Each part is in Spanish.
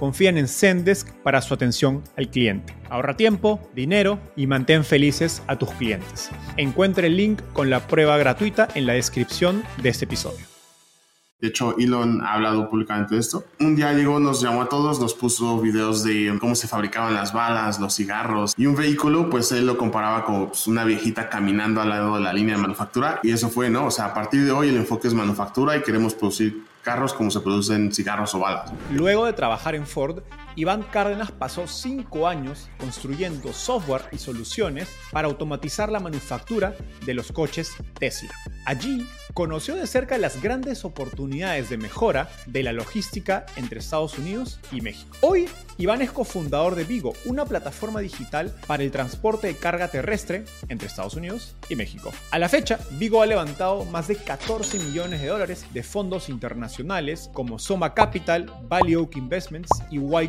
confían en Zendesk para su atención al cliente. Ahorra tiempo, dinero y mantén felices a tus clientes. Encuentre el link con la prueba gratuita en la descripción de este episodio. De hecho, Elon ha hablado públicamente de esto. Un día llegó, nos llamó a todos, nos puso videos de cómo se fabricaban las balas, los cigarros y un vehículo, pues él lo comparaba con pues, una viejita caminando al lado de la línea de manufactura. Y eso fue, ¿no? O sea, a partir de hoy el enfoque es manufactura y queremos producir carros como se producen cigarros o balas. Luego de trabajar en Ford, Iván Cárdenas pasó cinco años construyendo software y soluciones para automatizar la manufactura de los coches Tesla. Allí conoció de cerca las grandes oportunidades de mejora de la logística entre Estados Unidos y México. Hoy, Iván es cofundador de Vigo, una plataforma digital para el transporte de carga terrestre entre Estados Unidos y México. A la fecha, Vigo ha levantado más de 14 millones de dólares de fondos internacionales como Soma Capital, Valley Oak Investments y Y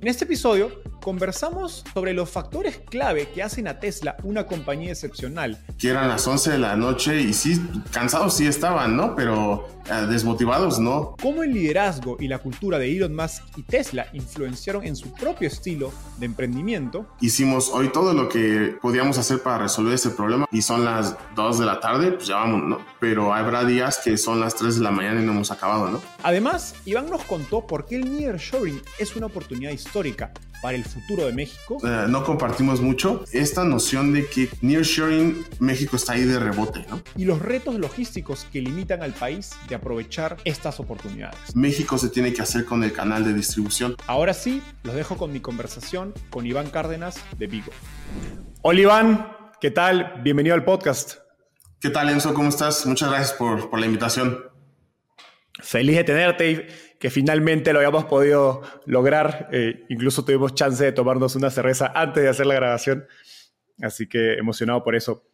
En este episodio conversamos sobre los factores clave que hacen a Tesla una compañía excepcional. Que eran las 11 de la noche y sí, cansados sí estaban, ¿no? Pero eh, desmotivados, ¿no? ¿Cómo el liderazgo y la cultura de Elon Musk y Tesla influenciaron en su propio estilo de emprendimiento? Hicimos hoy todo lo que podíamos hacer para resolver ese problema y son las 2 de la tarde, pues ya vamos, ¿no? Pero habrá días que son las 3 de la mañana y no hemos acabado, ¿no? Además, Iván nos contó por qué el nearshoring es una oportunidad histórica para el futuro de México? Uh, no compartimos mucho esta noción de que nearshoring México está ahí de rebote, ¿no? Y los retos logísticos que limitan al país de aprovechar estas oportunidades. México se tiene que hacer con el canal de distribución. Ahora sí, los dejo con mi conversación con Iván Cárdenas de Vigo. Hola Iván, ¿qué tal? Bienvenido al podcast. ¿Qué tal Enzo? ¿Cómo estás? Muchas gracias por, por la invitación. Feliz de tenerte que finalmente lo habíamos podido lograr. Eh, incluso tuvimos chance de tomarnos una cerveza antes de hacer la grabación. Así que emocionado por eso.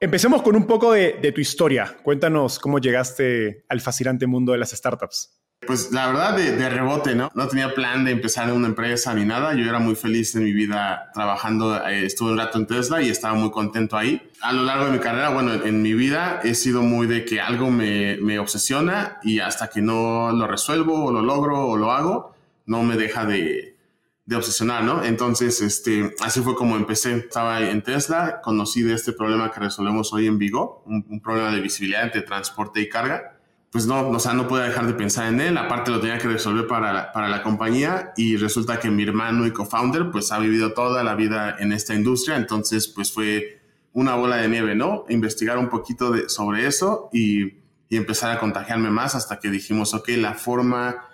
Empecemos con un poco de, de tu historia. Cuéntanos cómo llegaste al fascinante mundo de las startups. Pues la verdad, de, rebote, ¿no? No tenía plan de empezar en una empresa ni nada. Yo era muy feliz en mi vida trabajando. Eh, estuve un rato en Tesla y estaba muy contento ahí. A lo largo de mi carrera, bueno, en, mi vida he sido muy de que algo me, me, obsesiona y hasta que no lo resuelvo o lo logro o lo hago, no me deja de, de obsesionar, ¿no? Entonces, este, así fue como empecé. Estaba en Tesla, conocí de este problema que resolvemos hoy en Vigo, un, un problema de visibilidad entre transporte y carga pues no, o sea, no podía dejar de pensar en él, aparte lo tenía que resolver para la, para la compañía y resulta que mi hermano y co-founder pues ha vivido toda la vida en esta industria, entonces pues fue una bola de nieve, ¿no? Investigar un poquito de, sobre eso y, y empezar a contagiarme más hasta que dijimos, ok, la forma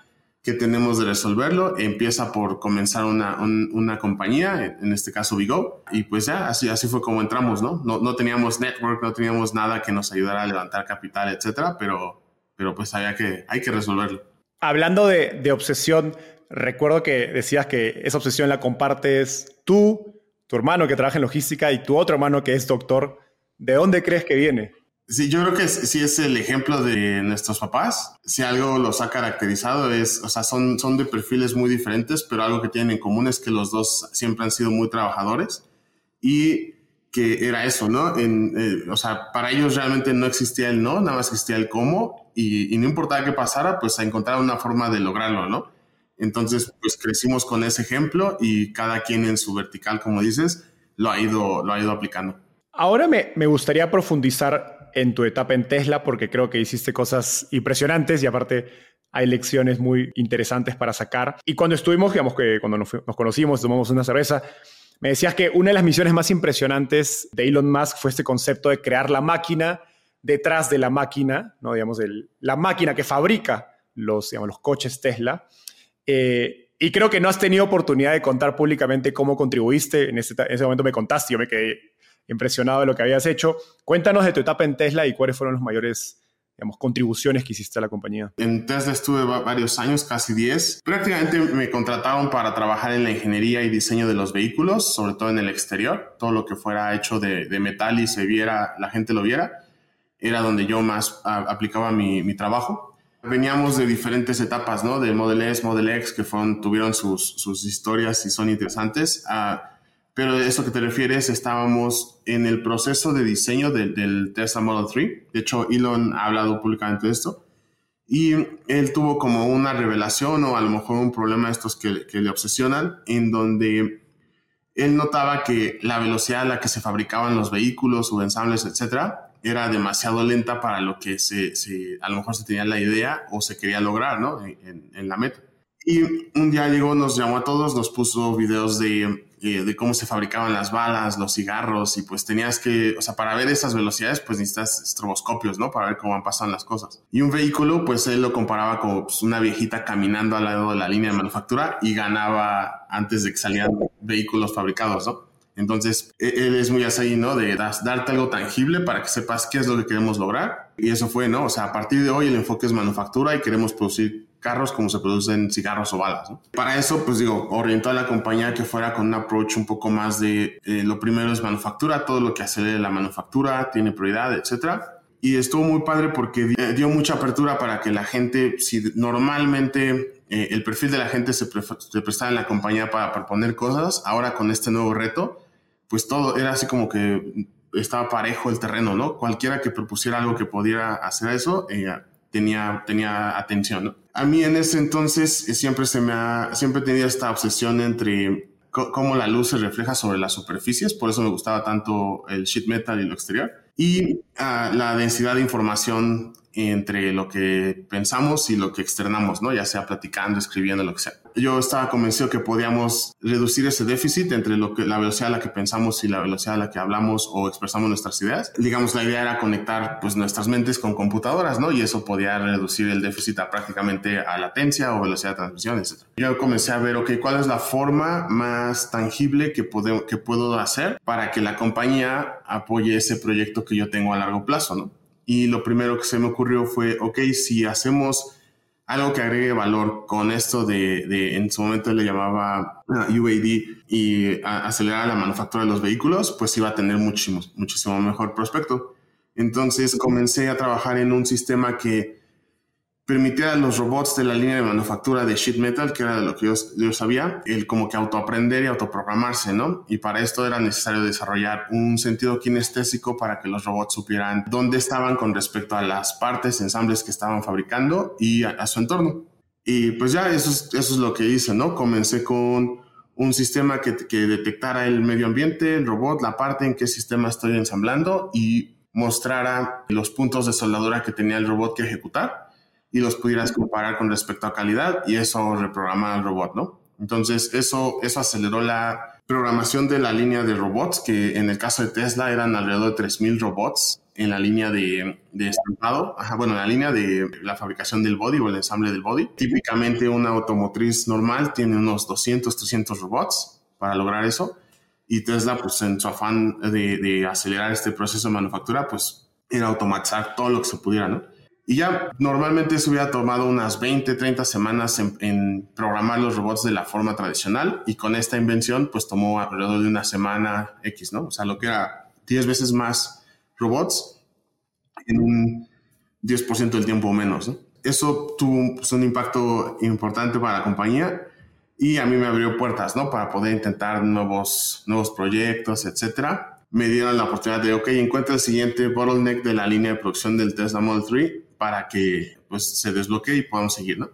que tenemos de resolverlo empieza por comenzar una, una compañía, en este caso Vigo, y pues ya, así, así fue como entramos, ¿no? ¿no? No teníamos network, no teníamos nada que nos ayudara a levantar capital, etcétera, pero pero pues había que, hay que resolverlo. Hablando de, de obsesión, recuerdo que decías que esa obsesión la compartes tú, tu hermano que trabaja en logística y tu otro hermano que es doctor. ¿De dónde crees que viene? Sí, yo creo que sí es el ejemplo de nuestros papás. Si algo los ha caracterizado es, o sea, son, son de perfiles muy diferentes, pero algo que tienen en común es que los dos siempre han sido muy trabajadores y que era eso, ¿no? En, eh, o sea, para ellos realmente no existía el no, nada más existía el cómo y, no importaba qué pasara, pues a encontrar una forma de lograrlo, ¿no? Entonces, pues crecimos con ese ejemplo y cada quien en su vertical, como dices, lo ha ido, lo ha ido aplicando. Ahora me, me gustaría profundizar en tu etapa en Tesla porque creo que hiciste cosas impresionantes y aparte hay lecciones muy interesantes para sacar. Y cuando estuvimos, digamos que cuando nos, nos conocimos, tomamos una cerveza, me decías que una de las misiones más impresionantes de Elon Musk fue este concepto de crear la máquina detrás de la máquina, ¿no? digamos, el, la máquina que fabrica los, digamos, los coches Tesla. Eh, y creo que no has tenido oportunidad de contar públicamente cómo contribuiste. En ese, en ese momento me contaste, yo me quedé impresionado de lo que habías hecho. Cuéntanos de tu etapa en Tesla y cuáles fueron los mayores digamos, contribuciones que hiciste a la compañía? En Tesla estuve varios años, casi 10. Prácticamente me contrataron para trabajar en la ingeniería y diseño de los vehículos, sobre todo en el exterior. Todo lo que fuera hecho de, de metal y se viera, la gente lo viera, era donde yo más aplicaba mi, mi, trabajo. Veníamos de diferentes etapas, ¿no? De Model S, Model X, que fueron, tuvieron sus, sus historias y son interesantes. a pero de eso que te refieres, estábamos en el proceso de diseño del Tesla Model 3. De hecho, Elon ha hablado públicamente de esto. Y él tuvo como una revelación o a lo mejor un problema de estos que, que le obsesionan, en donde él notaba que la velocidad a la que se fabricaban los vehículos o ensambles, etcétera, era demasiado lenta para lo que se, se, a lo mejor se tenía la idea o se quería lograr ¿no? en, en la meta. Y un día llegó, nos llamó a todos, nos puso videos de de cómo se fabricaban las balas, los cigarros, y pues tenías que, o sea, para ver esas velocidades, pues necesitas estroboscopios, ¿no? Para ver cómo van pasando las cosas. Y un vehículo, pues él lo comparaba como pues, una viejita caminando al lado de la línea de manufactura y ganaba antes de que salieran vehículos fabricados, ¿no? Entonces, e, él es muy así, ¿no? De darte algo tangible para que sepas qué es lo que queremos lograr. Y eso fue, ¿no? O sea, a partir de hoy el enfoque es manufactura y queremos producir carros como se producen cigarros o balas. Para eso, pues digo, orientó a la compañía que fuera con un approach un poco más de eh, lo primero es manufactura, todo lo que hace la manufactura tiene prioridad, etcétera. Y estuvo muy padre porque dio mucha apertura para que la gente, si normalmente eh, el perfil de la gente se, se prestaba en la compañía para proponer cosas, ahora con este nuevo reto, pues todo era así como que estaba parejo el terreno, ¿no? Cualquiera que propusiera algo que pudiera hacer eso, eh, tenía, tenía atención. A mí en ese entonces eh, siempre se me siempre tenido esta obsesión entre cómo la luz se refleja sobre las superficies, por eso me gustaba tanto el sheet metal y lo exterior, y uh, la densidad de información entre lo que pensamos y lo que externamos, ¿no? Ya sea platicando, escribiendo, lo que sea. Yo estaba convencido que podíamos reducir ese déficit entre lo que, la velocidad a la que pensamos y la velocidad a la que hablamos o expresamos nuestras ideas. Digamos, la idea era conectar pues nuestras mentes con computadoras, ¿no? Y eso podía reducir el déficit a prácticamente a latencia o velocidad de transmisión, etc. Yo comencé a ver, ok, ¿cuál es la forma más tangible que, puedo, que puedo hacer para que la compañía apoye ese proyecto que yo tengo a largo plazo, ¿no? Y lo primero que se me ocurrió fue, ok, si hacemos algo que agregue valor con esto de, de en su momento le llamaba UAD y acelerar la manufactura de los vehículos, pues iba a tener muchísimo, muchísimo mejor prospecto. Entonces comencé a trabajar en un sistema que permitir a los robots de la línea de manufactura de sheet metal, que era de lo que yo, sabía, el como que autoaprender y autoprogramarse, ¿no? Y para esto era necesario desarrollar un sentido kinestésico para que los robots supieran dónde estaban con respecto a las partes, ensambles que estaban fabricando y a, su entorno. Y pues ya eso es, eso es lo que hice, ¿no? Comencé con un sistema que, que detectara el medio ambiente, el robot, la parte en qué sistema estoy ensamblando y mostrara los puntos de soldadura que tenía el robot que ejecutar y los pudieras comparar con respecto a calidad y eso reprograma el robot, ¿no? Entonces, eso, eso aceleró la programación de la línea de robots, que en el caso de Tesla eran alrededor de 3.000 robots en la línea de, de estampado, Ajá, bueno, en la línea de la fabricación del body o el ensamble del body. Típicamente una automotriz normal tiene unos 200, 300 robots para lograr eso. Y Tesla, pues en su afán de, de acelerar este proceso de manufactura, pues era automatizar todo lo que se pudiera, ¿no? Y ya normalmente se hubiera tomado unas 20, 30 semanas en, programar los robots de la forma tradicional y con esta invención pues tomó alrededor de una semana X, ¿no? O sea, lo que era 10 veces más robots en un 10% del tiempo menos, ¿no? Eso tuvo pues, un impacto importante para la compañía y a mí me abrió puertas, ¿no? Para poder intentar nuevos, nuevos proyectos, etcétera. Me dieron la oportunidad de, ok, encuentra el siguiente bottleneck de la línea de producción del Tesla Model 3 para que pues se desbloquee y podamos seguir, ¿no?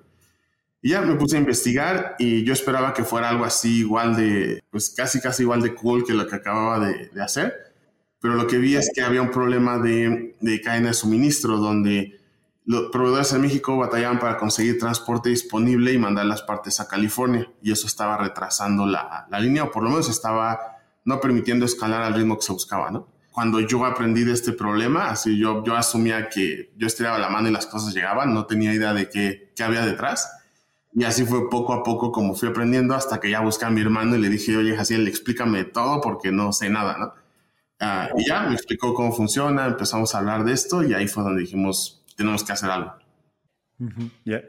Y ya me puse a investigar y yo esperaba que fuera algo así igual de, pues casi casi igual de cool que lo que acababa de, hacer. pero lo que vi es que había un problema de, de cadena de suministro donde los proveedores en México batallaban para conseguir transporte disponible y mandar las partes a California y eso estaba retrasando la, la línea o por lo menos estaba no permitiendo escalar al ritmo que se buscaba, ¿no? Cuando yo aprendí de este problema, así yo, yo asumía que yo estiraba la mano y las cosas llegaban, no tenía idea de qué, qué había detrás. Y así fue poco a poco como fui aprendiendo hasta que ya busqué a mi hermano y le dije, oye, Jaciel, explícame todo porque no sé nada, ¿no? Ah, y ya me explicó cómo funciona, empezamos a hablar de esto y ahí fue donde dijimos, tenemos que hacer algo.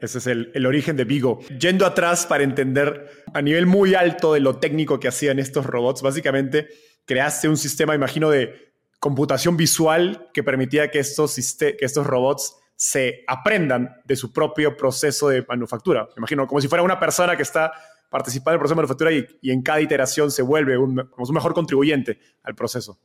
ese es el, el, origen de Vigo. Yendo atrás para entender a nivel muy alto de lo técnico que hacían estos robots, básicamente creaste un sistema, imagino, de computación visual que permitía que estos, que estos robots se aprendan de su propio proceso de manufactura. Me imagino, como si fuera una persona que está participando en el proceso de manufactura y, y en cada iteración se vuelve un, un mejor contribuyente al proceso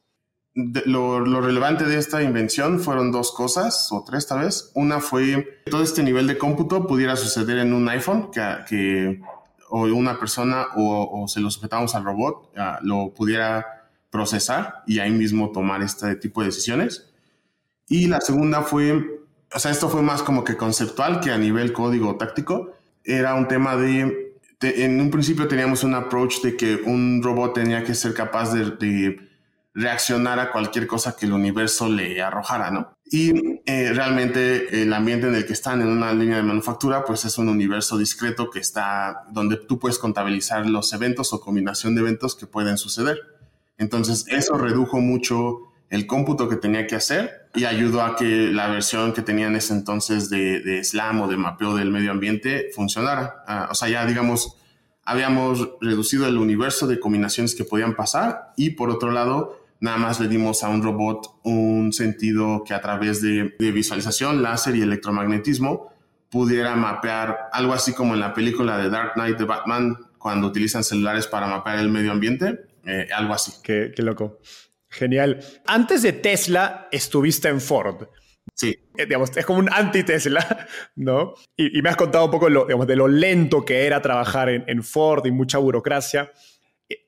lo, lo, relevante de esta invención fueron dos cosas, o tres tal vez. Una fue que todo este nivel de cómputo pudiera suceder en un iPhone, que, que o una persona o, o, se lo sujetamos al robot, uh, lo pudiera procesar y ahí mismo tomar este tipo de decisiones. Y la segunda fue, o sea, esto fue más como que conceptual que a nivel código táctico. Era un tema de, en un principio teníamos un approach de que un robot tenía que ser capaz de, de reaccionar a cualquier cosa que el universo le arrojara, ¿no? Y eh, realmente el ambiente en el que están en una línea de manufactura, pues es un universo discreto que está donde tú puedes contabilizar los eventos o combinación de eventos que pueden suceder. Entonces eso redujo mucho el cómputo que tenía que hacer y ayudó a que la versión que tenía en ese entonces de, de SLAM o de mapeo del medio ambiente funcionara. Uh, o sea, ya digamos, habíamos reducido el universo de combinaciones que podían pasar y por otro lado, nada más le dimos a un robot un sentido que a través de, de, visualización, láser y electromagnetismo pudiera mapear algo así como en la película de Dark Knight de Batman cuando utilizan celulares para mapear el medio ambiente, eh, algo así. Qué, qué, loco. Genial. Antes de Tesla estuviste en Ford. Sí. Eh, digamos, es como un anti-Tesla, ¿no? Y, y, me has contado un poco lo, digamos, de lo lento que era trabajar en, en Ford y mucha burocracia.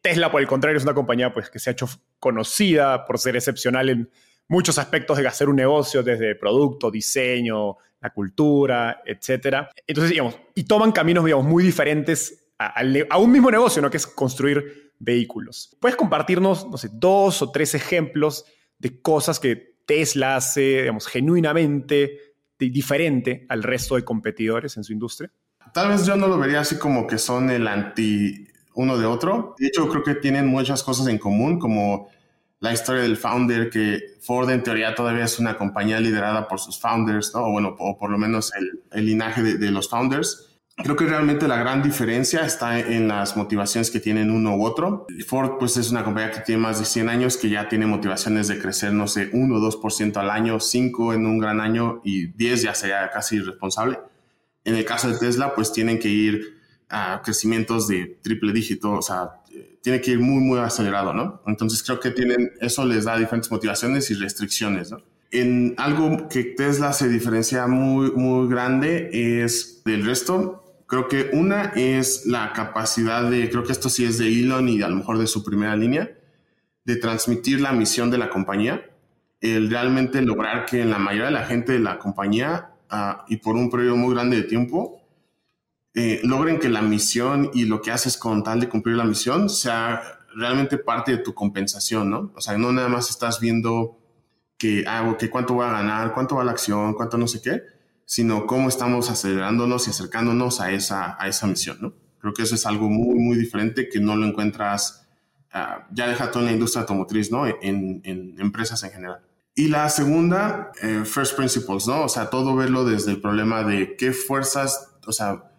Tesla, por el contrario, es una compañía pues, que se ha hecho conocida por ser excepcional en muchos aspectos de hacer un negocio, desde producto, diseño, la cultura, etc. Entonces, digamos, y toman caminos, digamos, muy diferentes a, a, un mismo negocio, ¿no? Que es construir vehículos. ¿Puedes compartirnos, no sé, dos o tres ejemplos de cosas que Tesla hace, digamos, genuinamente diferente al resto de competidores en su industria? Tal vez yo no lo vería así como que son el anti uno de otro. De hecho, creo que tienen muchas cosas en común, como la historia del founder, que Ford en teoría todavía es una compañía liderada por sus founders, ¿no? o bueno, o por lo menos el, el linaje de, de, los founders. Creo que realmente la gran diferencia está en las motivaciones que tienen uno u otro. Ford pues es una compañía que tiene más de 100 años, que ya tiene motivaciones de crecer, no sé, 1 o 2% al año, 5 en un gran año y 10 ya sería casi irresponsable. En el caso de Tesla, pues tienen que ir a crecimientos de triple dígito, o sea, tiene que ir muy, muy acelerado, ¿no? Entonces creo que tienen, eso les da diferentes motivaciones y restricciones, ¿no? En algo que Tesla se diferencia muy, muy grande es del resto. Creo que una es la capacidad de, creo que esto sí es de Elon y a lo mejor de su primera línea, de transmitir la misión de la compañía, el realmente lograr que la mayoría de la gente de la compañía uh, y por un periodo muy grande de tiempo eh, logren que la misión y lo que haces con tal de cumplir la misión sea realmente parte de tu compensación, ¿no? O sea, no nada más estás viendo que hago, ah, que cuánto voy a ganar, cuánto va la acción, cuánto no sé qué, sino cómo estamos acelerándonos y acercándonos a esa, a esa misión, ¿no? Creo que eso es algo muy, muy diferente que no lo encuentras, uh, ya deja todo en la industria automotriz, ¿no? En, en empresas en general. Y la segunda, eh, first principles, ¿no? O sea, todo verlo desde el problema de qué fuerzas, o sea,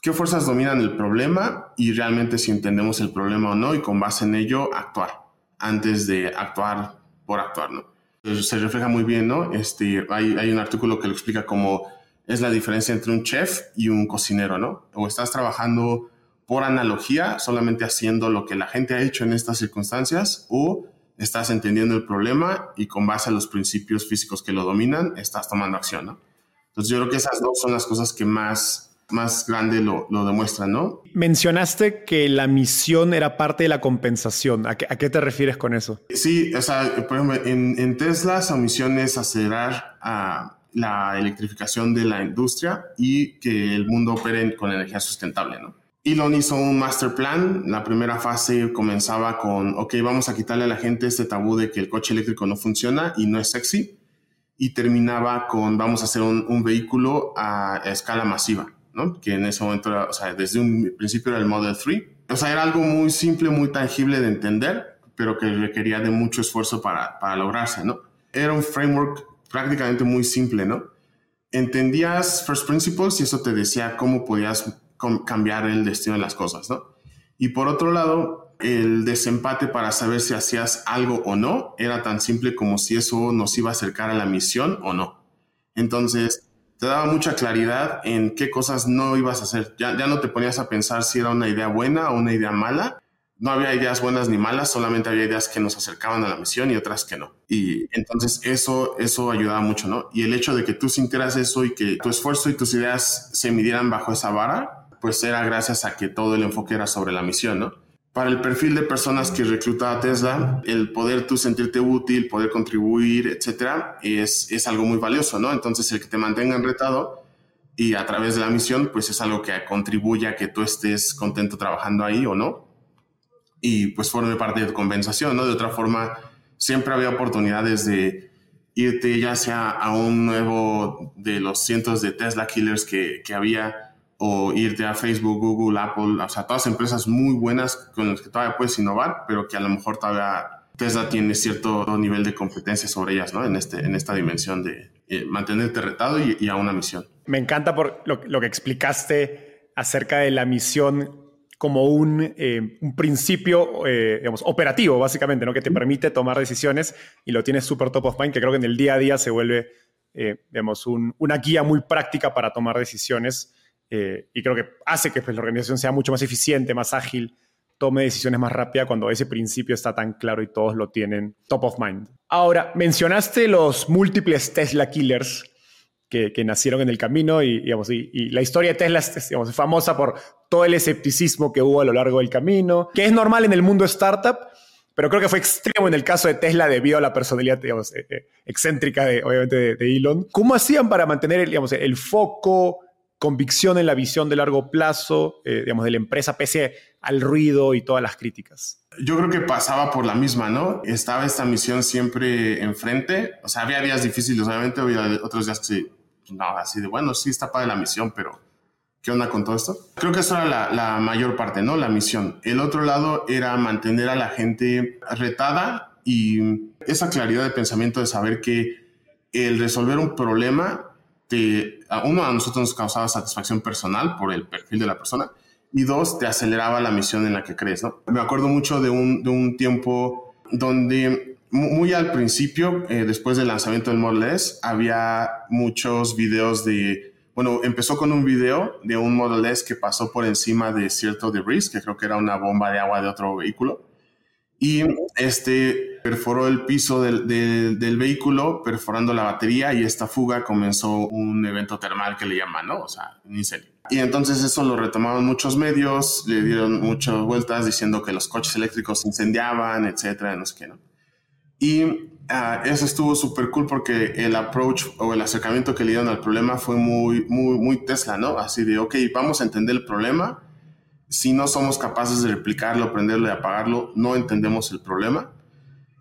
qué fuerzas dominan el problema y realmente si entendemos el problema o no y con base en ello actuar antes de actuar por actuar, ¿no? Se refleja muy bien, ¿no? Este, hay, hay un artículo que lo explica como es la diferencia entre un chef y un cocinero, ¿no? O estás trabajando por analogía, solamente haciendo lo que la gente ha hecho en estas circunstancias, o estás entendiendo el problema y con base a los principios físicos que lo dominan, estás tomando acción, ¿no? Entonces yo creo que esas dos son las cosas que más más grande lo, lo demuestran, ¿no? Mencionaste que la misión era parte de la compensación. ¿A qué, a qué te refieres con eso? Sí, o sea, por ejemplo, en, en Tesla su misión es acelerar a la electrificación de la industria y que el mundo opere con energía sustentable, ¿no? Elon hizo un master plan. La primera fase comenzaba con, ok, vamos a quitarle a la gente este tabú de que el coche eléctrico no funciona y no es sexy. Y terminaba con, vamos a hacer un, un vehículo a, escala masiva, ¿no? Que en ese momento, o sea, desde un principio era el Model 3. O sea, era algo muy simple, muy tangible de entender, pero que requería de mucho esfuerzo para, para lograrse, ¿no? Era un framework prácticamente muy simple, ¿no? Entendías first principles y eso te decía cómo podías cambiar el destino de las cosas, ¿no? Y por otro lado, el desempate para saber si hacías algo o no era tan simple como si eso nos iba a acercar a la misión o no. Entonces, te daba mucha claridad en qué cosas no ibas a hacer. Ya, ya no te ponías a pensar si era una idea buena o una idea mala. No había ideas buenas ni malas, solamente había ideas que nos acercaban a la misión y otras que no. Y entonces eso, eso ayudaba mucho, ¿no? Y el hecho de que tú sintieras eso y que tu esfuerzo y tus ideas se midieran bajo esa vara, pues era gracias a que todo el enfoque era sobre la misión, ¿no? Para el perfil de personas que recluta a Tesla, el poder tú sentirte útil, poder contribuir, etcétera, es, es algo muy valioso, ¿no? Entonces, el que te mantengan retado y a través de la misión, pues es algo que contribuye a que tú estés contento trabajando ahí o no. Y pues forme parte de tu compensación, ¿no? De otra forma, siempre había oportunidades de irte ya sea a un nuevo de los cientos de Tesla killers que, que había o irte a Facebook, Google, Apple, o sea, todas empresas muy buenas con las que todavía puedes innovar, pero que a lo mejor todavía Tesla tiene cierto nivel de competencia sobre ellas, ¿no? En, este, en esta dimensión de eh, mantenerte retado y, a una misión. Me encanta por lo, lo, que explicaste acerca de la misión como un, eh, un principio, eh, digamos, operativo, básicamente, ¿no? Que te permite tomar decisiones y lo tienes súper top of mind, que creo que en el día a día se vuelve, digamos, un, una guía muy práctica para tomar decisiones eh, y creo que hace que pues, la organización sea mucho más eficiente, más ágil, tome decisiones más rápidas cuando ese principio está tan claro y todos lo tienen top of mind. Ahora, mencionaste los múltiples Tesla killers que, que nacieron en el camino y, digamos, y, y la historia de Tesla es, digamos, famosa por todo el escepticismo que hubo a lo largo del camino, que es normal en el mundo startup, pero creo que fue extremo en el caso de Tesla debido a la personalidad digamos, eh, eh, excéntrica de, obviamente, de, de, Elon. ¿Cómo hacían para mantener digamos, el foco, convicción en la visión de largo plazo, eh, digamos, de la empresa pese al ruido y todas las críticas? Yo creo que pasaba por la misma, ¿no? Estaba esta misión siempre enfrente. O sea, había días difíciles, obviamente, había otros días que sí, no, así de, bueno, sí está para la misión, pero ¿qué onda con todo esto? Creo que eso era la, la mayor parte, ¿no? La misión. El otro lado era mantener a la gente retada y esa claridad de pensamiento de saber que el resolver un problema te, uno, a nosotros nos causaba satisfacción personal por el perfil de la persona y dos, te aceleraba la misión en la que crees, ¿no? Me acuerdo mucho de un, de un tiempo donde muy al principio, eh, después del lanzamiento del Model S, había muchos videos de, bueno, empezó con un video de un Model S que pasó por encima de cierto debris, que creo que era una bomba de agua de otro vehículo, y este perforó el piso del, del, del, vehículo, perforando la batería y esta fuga comenzó un evento termal que le llaman, ¿no? O sea, un incendio. Y entonces eso lo retomaron muchos medios, le dieron muchas vueltas diciendo que los coches eléctricos se incendiaban, etcétera, no sé qué, ¿no? Y uh, eso estuvo súper cool porque el approach o el acercamiento que le dieron al problema fue muy, muy, muy Tesla, ¿no? Así de, ok, vamos a entender el problema, si no somos capaces de replicarlo, aprenderlo y apagarlo, no entendemos el problema.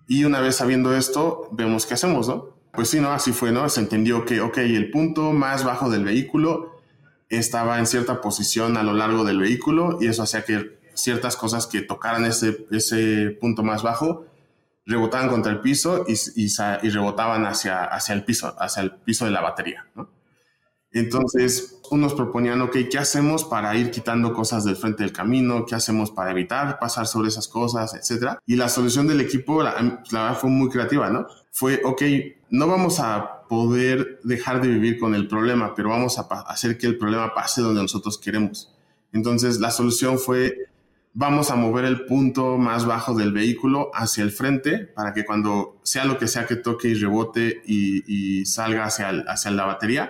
Y una vez sabiendo esto, vemos qué hacemos, ¿no? Pues sí, ¿no? Así fue, ¿no? Se entendió que, ok, el punto más bajo del vehículo estaba en cierta posición a lo largo del vehículo y eso hacía que ciertas cosas que tocaran ese, ese punto más bajo rebotaban contra el piso y, y, rebotaban hacia, hacia el piso, hacia el piso de la batería, ¿no? Entonces, unos proponían, ok, ¿qué hacemos para ir quitando cosas del frente del camino? ¿Qué hacemos para evitar pasar sobre esas cosas, etcétera? Y la solución del equipo, la, verdad, fue muy creativa, ¿no? Fue, ok, no vamos a poder dejar de vivir con el problema, pero vamos a hacer que el problema pase donde nosotros queremos. Entonces, la solución fue, vamos a mover el punto más bajo del vehículo hacia el frente para que cuando sea lo que sea que toque y rebote y, salga hacia la batería,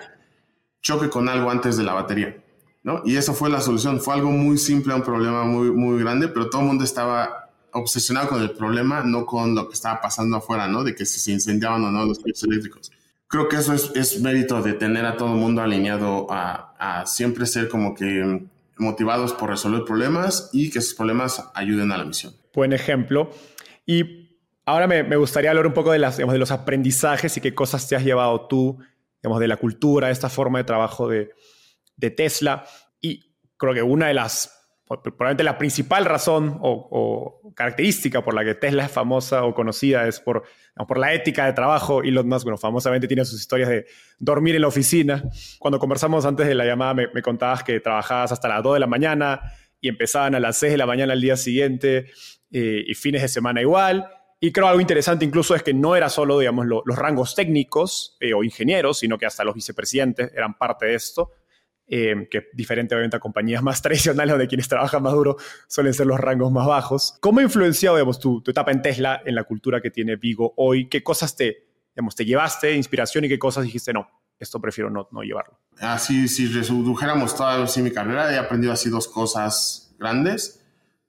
choque con algo antes de la batería. ¿no? Y eso fue la solución. Fue algo muy simple un problema muy, muy grande, pero todo el mundo estaba obsesionado con el problema, no con lo que estaba pasando afuera, ¿no? De que si se incendiaban o no los coches eléctricos. Creo que eso es, mérito de tener a todo el mundo alineado a, siempre ser como que motivados por resolver problemas y que esos problemas ayuden a la misión. Buen ejemplo. Y ahora me, gustaría hablar un poco de, de los aprendizajes y qué cosas te has llevado tú, de la cultura, de esta forma de trabajo de, de Tesla. Y creo que una de las probablemente la principal razón o, característica por la que Tesla es famosa o conocida es por, por la ética de trabajo. Elon Musk, bueno, famosamente tiene sus historias de dormir en la oficina. Cuando conversamos antes de la llamada me, contabas que trabajabas hasta las 2 de la mañana y empezaban a las 6 de la mañana al día siguiente eh, y fines de semana igual. Y creo algo interesante incluso es que no era solo, digamos, los rangos técnicos eh, o ingenieros, sino que hasta los vicepresidentes eran parte de esto. Eh, que diferente obviamente a compañías más tradicionales donde quienes trabajan más duro suelen ser los rangos más bajos. ¿Cómo ha influenciado digamos, tu, tu, etapa en Tesla en la cultura que tiene Vigo hoy? ¿Qué cosas te, digamos, te llevaste inspiración y qué cosas dijiste, no, esto prefiero no, no llevarlo? Así, si redujéramos toda mi carrera, he aprendido así dos cosas grandes.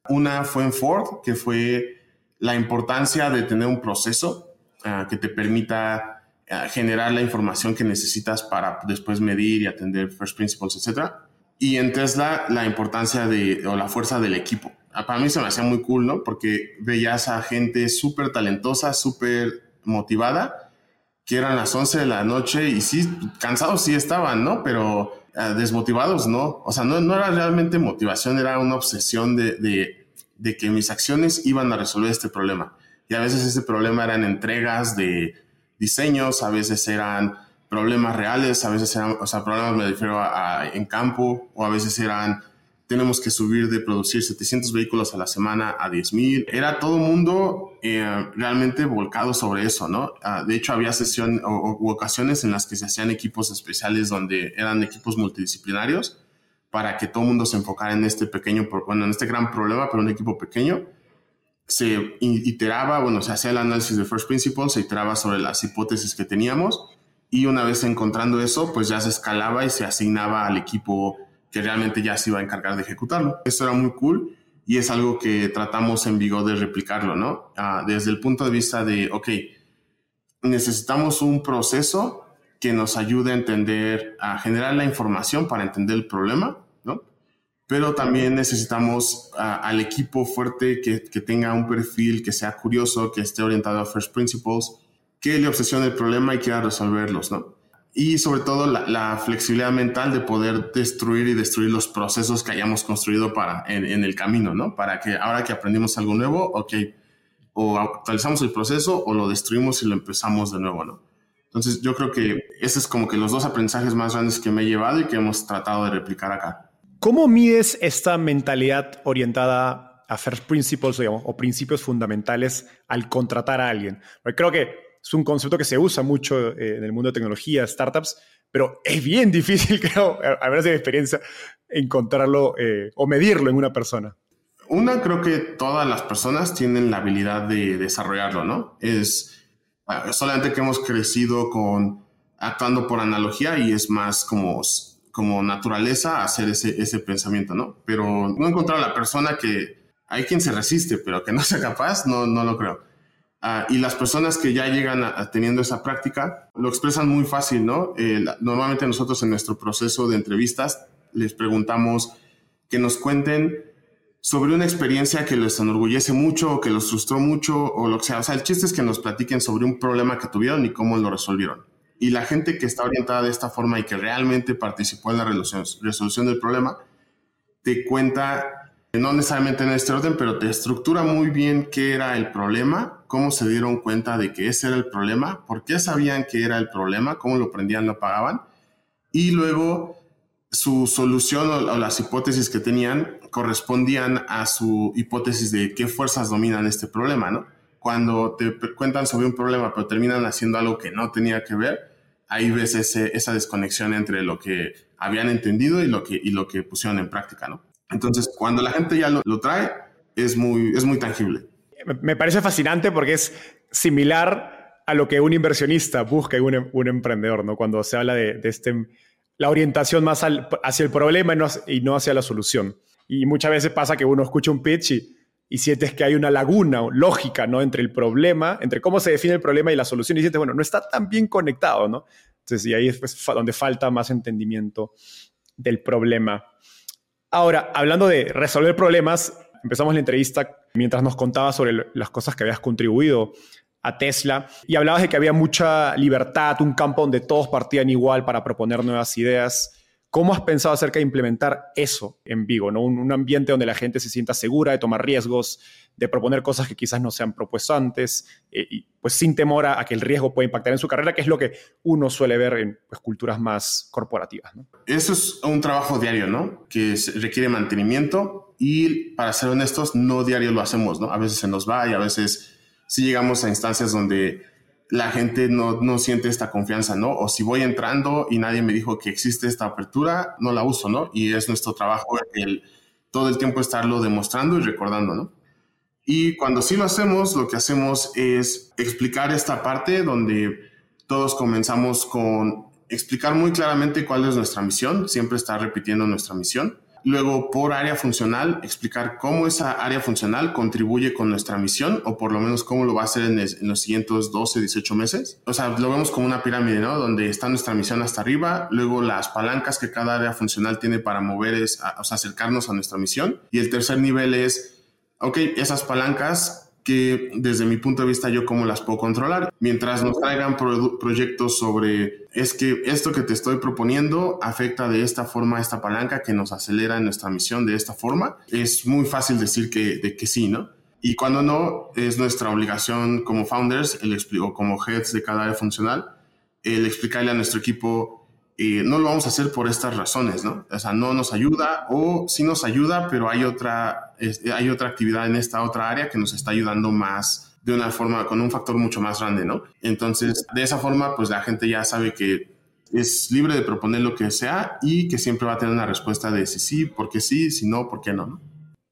Una fue en Ford, que fue la importancia de tener un proceso uh, que te permita generar la información que necesitas para después medir y atender first principles, etc. Y en Tesla, la importancia de, o la fuerza del equipo. Ah, para mí se me hacía muy cool, ¿no? Porque veías a gente súper talentosa, súper motivada, que eran las 11 de la noche y sí, cansados sí estaban, ¿no? Pero ah, desmotivados, ¿no? O sea, no, no era realmente motivación, era una obsesión de, de, de que mis acciones iban a resolver este problema. Y a veces ese problema eran entregas de diseños, a veces eran problemas reales, a veces eran, o sea, problemas me refiero en campo, o a veces eran, tenemos que subir de producir 700 vehículos a la semana a 10.000. Era todo mundo eh, realmente volcado sobre eso, ¿no? Uh, de hecho, había sesión o, ocasiones en las que se hacían equipos especiales donde eran equipos multidisciplinarios para que todo el mundo se enfocara en este pequeño, bueno, en este gran problema, pero un equipo pequeño se iteraba, bueno, se hacía el análisis de first principles, se iteraba sobre las hipótesis que teníamos y una vez encontrando eso, pues ya se escalaba y se asignaba al equipo que realmente ya se iba a encargar de ejecutarlo. Eso era muy cool y es algo que tratamos en Vigo de replicarlo, ¿no? Ah, desde el punto de vista de, ok, necesitamos un proceso que nos ayude a entender, a generar la información para entender el problema pero también necesitamos al equipo fuerte que, que, tenga un perfil que sea curioso, que esté orientado a first principles, que le obsesione el problema y quiera resolverlos, ¿no? Y sobre todo la, la flexibilidad mental de poder destruir y destruir los procesos que hayamos construido para, en, en, el camino, ¿no? Para que ahora que aprendimos algo nuevo, ok, o actualizamos el proceso o lo destruimos y lo empezamos de nuevo, ¿no? Entonces yo creo que ese es como que los dos aprendizajes más grandes que me he llevado y que hemos tratado de replicar acá. ¿Cómo mides esta mentalidad orientada a first principles digamos, o principios fundamentales al contratar a alguien? Creo que es un concepto que se usa mucho eh, en el mundo de tecnología, startups, pero es bien difícil, creo, a ver si experiencia, encontrarlo eh, o medirlo en una persona. Una, creo que todas las personas tienen la habilidad de desarrollarlo, ¿no? Es ah, solamente que hemos crecido con actuando por analogía y es más como como naturaleza hacer ese, ese pensamiento, ¿no? Pero no encontrar a la persona que hay quien se resiste, pero que no sea capaz, no, no lo creo. Uh, y las personas que ya llegan teniendo esa práctica lo expresan muy fácil, ¿no? Eh, normalmente nosotros en nuestro proceso de entrevistas les preguntamos que nos cuenten sobre una experiencia que les enorgullece mucho o que los frustró mucho o lo que sea. O sea, el chiste es que nos platiquen sobre un problema que tuvieron y cómo lo resolvieron y la gente que está orientada de esta forma y que realmente participó en la resolución, del problema, te cuenta, no necesariamente en este orden, pero te estructura muy bien qué era el problema, cómo se dieron cuenta de que ese era el problema, por qué sabían que era el problema, cómo lo prendían, lo pagaban, y luego su solución o, o las hipótesis que tenían correspondían a su hipótesis de qué fuerzas dominan este problema, ¿no? Cuando te cuentan sobre un problema pero terminan haciendo algo que no tenía que ver, ahí ves ese, esa desconexión entre lo que habían entendido y lo que, y lo que pusieron en práctica, ¿no? Entonces, cuando la gente ya lo, lo trae, es muy, es muy tangible. Me parece fascinante porque es similar a lo que un inversionista busca en un, un emprendedor, ¿no? Cuando se habla de, de este la orientación más hacia el problema y no, hacia la solución. Y muchas veces pasa que uno escucha un pitch y, y sientes que hay una laguna lógica ¿no? entre el problema, entre cómo se define el problema y la solución, y sientes, bueno, no está tan bien conectado, ¿no? Entonces, y ahí es pues, donde falta más entendimiento del problema. Ahora, hablando de resolver problemas, empezamos la entrevista mientras nos contabas sobre las cosas que habías contribuido a Tesla y hablabas de que había mucha libertad, un campo donde todos partían igual para proponer nuevas ideas. ¿Cómo has pensado acerca de implementar eso en Vigo? ¿no? Un, ambiente donde la gente se sienta segura de tomar riesgos, de proponer cosas que quizás no se han propuesto antes, eh, y pues sin temor a, que el riesgo pueda impactar en su carrera, que es lo que uno suele ver en pues, culturas más corporativas. ¿no? Eso es un trabajo diario, ¿no? Que requiere mantenimiento y, para ser honestos, no diario lo hacemos, ¿no? A veces se nos va y a veces si llegamos a instancias donde la gente no, no, siente esta confianza, ¿no? O si voy entrando y nadie me dijo que existe esta apertura, no la uso, ¿no? Y es nuestro trabajo el todo el tiempo estarlo demostrando y recordando, ¿no? Y cuando sí lo hacemos, lo que hacemos es explicar esta parte donde todos comenzamos con explicar muy claramente cuál es nuestra misión, siempre estar repitiendo nuestra misión Luego, por área funcional, explicar cómo esa área funcional contribuye con nuestra misión o por lo menos cómo lo va a hacer en, los siguientes 12, 18 meses. O sea, lo vemos como una pirámide, ¿no? Donde está nuestra misión hasta arriba, luego las palancas que cada área funcional tiene para mover es, o sea, acercarnos a nuestra misión. Y el tercer nivel es, ok, esas palancas que desde mi punto de vista yo cómo las puedo controlar. Mientras nos traigan proyectos sobre, es que esto que te estoy proponiendo afecta de esta forma esta palanca que nos acelera en nuestra misión de esta forma, es muy fácil decir que, de que sí, ¿no? Y cuando no, es nuestra obligación como founders, el, o como heads de cada área funcional, el explicarle a nuestro equipo no lo vamos a hacer por estas razones, ¿no? O sea, no nos ayuda o sí nos ayuda, pero hay otra, hay otra actividad en esta otra área que nos está ayudando más de una forma, con un factor mucho más grande, ¿no? Entonces, de esa forma, pues la gente ya sabe que es libre de proponer lo que sea y que siempre va a tener una respuesta de si sí, porque sí, si no, por qué no, ¿no?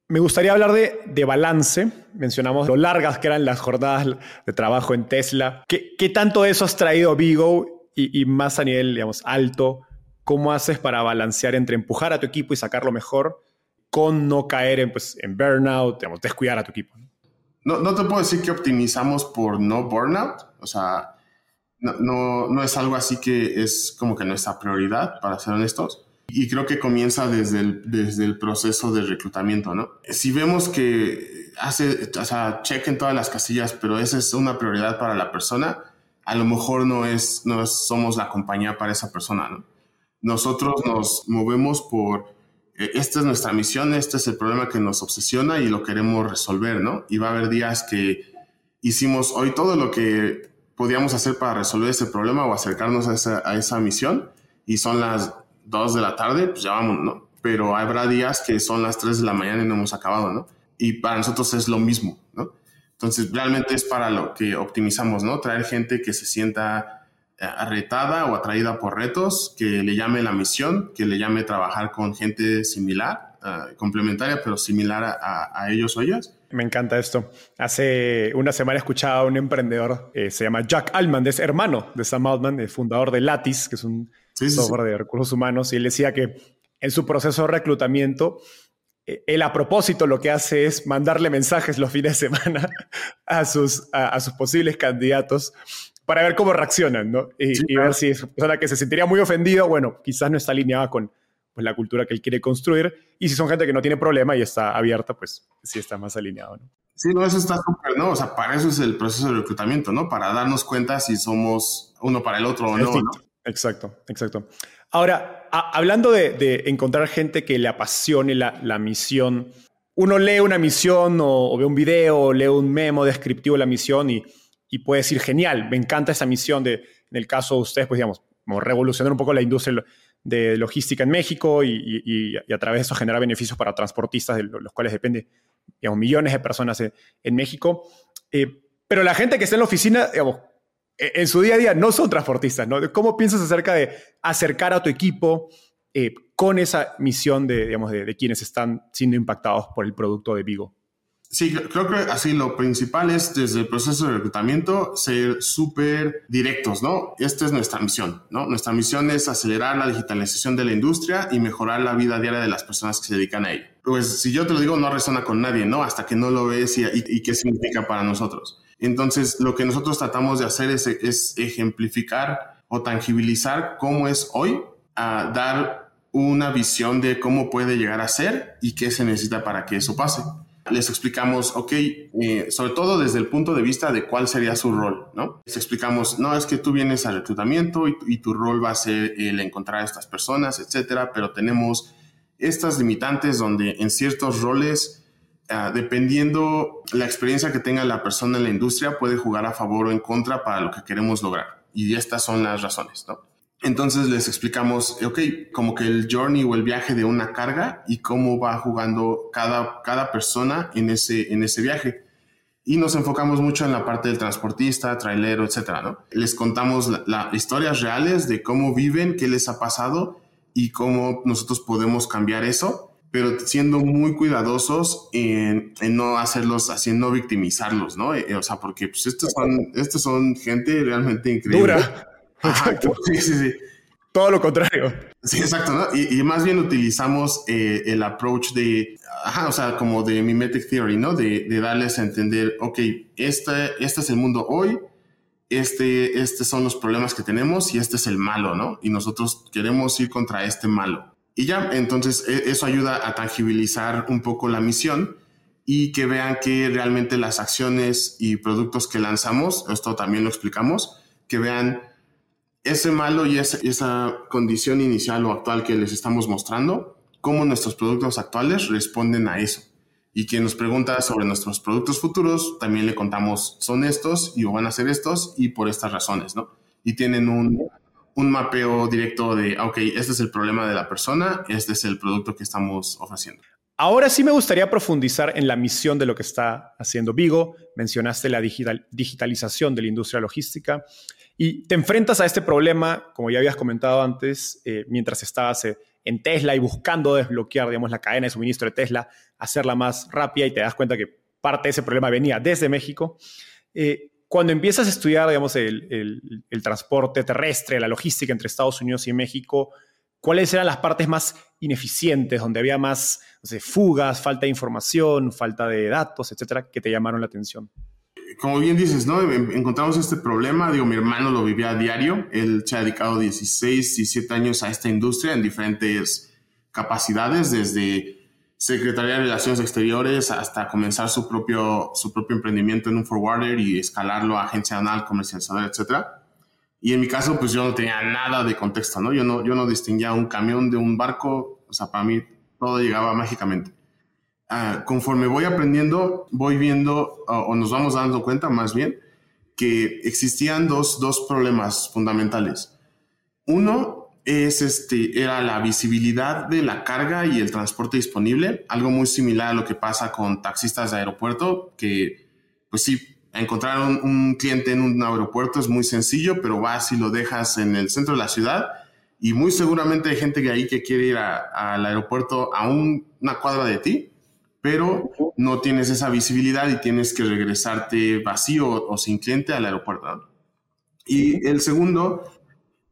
Me gustaría hablar de, de, balance. Mencionamos lo largas que eran las jornadas de trabajo en Tesla. ¿Qué, qué tanto eso has traído Vigo y, más a nivel, digamos, alto, ¿cómo haces para balancear entre empujar a tu equipo y sacarlo mejor con no caer en, pues, en burnout, digamos, descuidar a tu equipo? No, no te puedo decir que optimizamos por no burnout, o sea, no, no, no es algo así que es como que nuestra prioridad, para ser honestos. Y creo que comienza desde el, desde el proceso de reclutamiento, ¿no? Si vemos que hace, o sea, chequen todas las casillas, pero esa es una prioridad para la persona, a lo mejor no es, no somos la compañía para esa persona, ¿no? Nosotros nos movemos por, eh, esta es nuestra misión, este es el problema que nos obsesiona y lo queremos resolver, ¿no? Y va a haber días que hicimos hoy todo lo que podíamos hacer para resolver ese problema o acercarnos a esa, a esa misión y son las 2 de la tarde, pues ya vamos, ¿no? Pero habrá días que son las 3 de la mañana y no hemos acabado, ¿no? Y para nosotros es lo mismo, ¿no? Entonces, realmente es para lo que optimizamos, ¿no? Traer gente que se sienta eh, arretada o atraída por retos, que le llame la misión, que le llame trabajar con gente similar, eh, complementaria, pero similar a, ellos o ellas. Me encanta esto. Hace una semana escuchaba a un emprendedor, eh, se llama Jack Altman, es hermano de Sam Altman, el fundador de Lattice, que es un software de recursos humanos, y él decía que en su proceso de reclutamiento él a propósito lo que hace es mandarle mensajes los fines de semana a sus, a, sus posibles candidatos para ver cómo reaccionan, ¿no? Y, ver si es una persona que se sentiría muy ofendido, bueno, quizás no está alineada con pues, la cultura que él quiere construir, y si son gente que no tiene problema y está abierta, pues sí está más alineado, ¿no? Sí, no, eso está súper, ¿no? O sea, para eso es el proceso de reclutamiento, ¿no? Para darnos cuenta si somos uno para el otro o no, ¿no? Exacto, exacto. Ahora, hablando de, encontrar gente que le apasione la, misión, uno lee una misión o, ve un video o lee un memo descriptivo de la misión y, puede decir, genial, me encanta esa misión de, en el caso de ustedes, pues digamos, revolucionar un poco la industria de logística en México y, a través de eso generar beneficios para transportistas, de los cuales depende, digamos, millones de personas en, México. Eh, pero la gente que está en la oficina, digamos, en su día a día no son transportistas, ¿no? ¿Cómo piensas acerca de acercar a tu equipo con esa misión de, digamos, de, quienes están siendo impactados por el producto de Vigo? Sí, creo que así lo principal es desde el proceso de reclutamiento ser súper directos, ¿no? Esta es nuestra misión, ¿no? Nuestra misión es acelerar la digitalización de la industria y mejorar la vida diaria de las personas que se dedican a ella. Pues si yo te lo digo, no resuena con nadie, ¿no? Hasta que no lo ves y, y, qué significa para nosotros. Entonces, lo que nosotros tratamos de hacer es, ejemplificar o tangibilizar cómo es hoy, a dar una visión de cómo puede llegar a ser y qué se necesita para que eso pase les explicamos, ok, eh, sobre todo desde el punto de vista de cuál sería su rol, ¿no? Les explicamos, no, es que tú vienes al reclutamiento y, tu rol va a ser el encontrar a estas personas, etcétera, pero tenemos estas limitantes donde en ciertos roles, ah, dependiendo la experiencia que tenga la persona en la industria, puede jugar a favor o en contra para lo que queremos lograr. Y estas son las razones, ¿no? Entonces les explicamos, ok, como que el journey o el viaje de una carga y cómo va jugando cada, cada persona en ese, en ese viaje. Y nos enfocamos mucho en la parte del transportista, trailero, etcétera, ¿no? Les contamos las historias reales de cómo viven, qué les ha pasado y cómo nosotros podemos cambiar eso, pero siendo muy cuidadosos en, en no hacerlos así, no victimizarlos, ¿no? Eh, o sea, porque pues estos son, estos son gente realmente increíble. Dura Exacto. Sí, sí, sí. Todo lo contrario. Sí, exacto, ¿no? Y, más bien utilizamos eh, el approach de, ajá, o sea, como de mimetic theory, ¿no? De, darles a entender, ok, este, este es el mundo hoy, este, estos son los problemas que tenemos y este es el malo, ¿no? Y nosotros queremos ir contra este malo. Y ya, entonces e, eso ayuda a tangibilizar un poco la misión y que vean que realmente las acciones y productos que lanzamos, esto también lo explicamos, que vean ese malo y esa, condición inicial o actual que les estamos mostrando, cómo nuestros productos actuales responden a eso. Y quien nos pregunta sobre nuestros productos futuros, también le contamos, son estos y van a ser estos y por estas razones, ¿no? Y tienen un, un mapeo directo de, ok, este es el problema de la persona, este es el producto que estamos ofreciendo. Ahora sí me gustaría profundizar en la misión de lo que está haciendo Vigo. Mencionaste la digital, digitalización de la industria logística. Y te enfrentas a este problema, como ya habías comentado antes, eh, mientras estabas eh, en Tesla y buscando desbloquear, digamos, la cadena de suministro de Tesla, hacerla más rápida y te das cuenta que parte de ese problema venía desde México. Eh, cuando empiezas a estudiar, digamos, el, transporte terrestre, la logística entre Estados Unidos y México, ¿cuáles eran las partes más ineficientes, donde había más fugas, falta de información, falta de datos, etcétera, que te llamaron la atención? como bien dices, ¿no? Encontramos este problema, mi hermano lo vivía a diario, él se ha dedicado 16, 17 años a esta industria en diferentes capacidades, desde Secretaría de Relaciones Exteriores hasta comenzar su propio, su propio emprendimiento en un forwarder y escalarlo a agencia anal, comercializadora, etc. Y en mi caso, pues yo no tenía nada de contexto, ¿no? Yo no, yo no distinguía un camión de un barco, o sea, para mí todo llegaba mágicamente. Ah, conforme voy aprendiendo, voy viendo o nos vamos dando cuenta más bien que existían dos, dos problemas fundamentales. Uno es este, era la visibilidad de la carga y el transporte disponible, algo muy similar a lo que pasa con taxistas de aeropuerto, que pues sí, encontrar un, cliente en un aeropuerto es muy sencillo, pero vas y lo dejas en el centro de la ciudad y muy seguramente hay gente que ahí que quiere ir al aeropuerto a una cuadra de ti pero no tienes esa visibilidad y tienes que regresarte vacío o sin cliente al aeropuerto. Y el segundo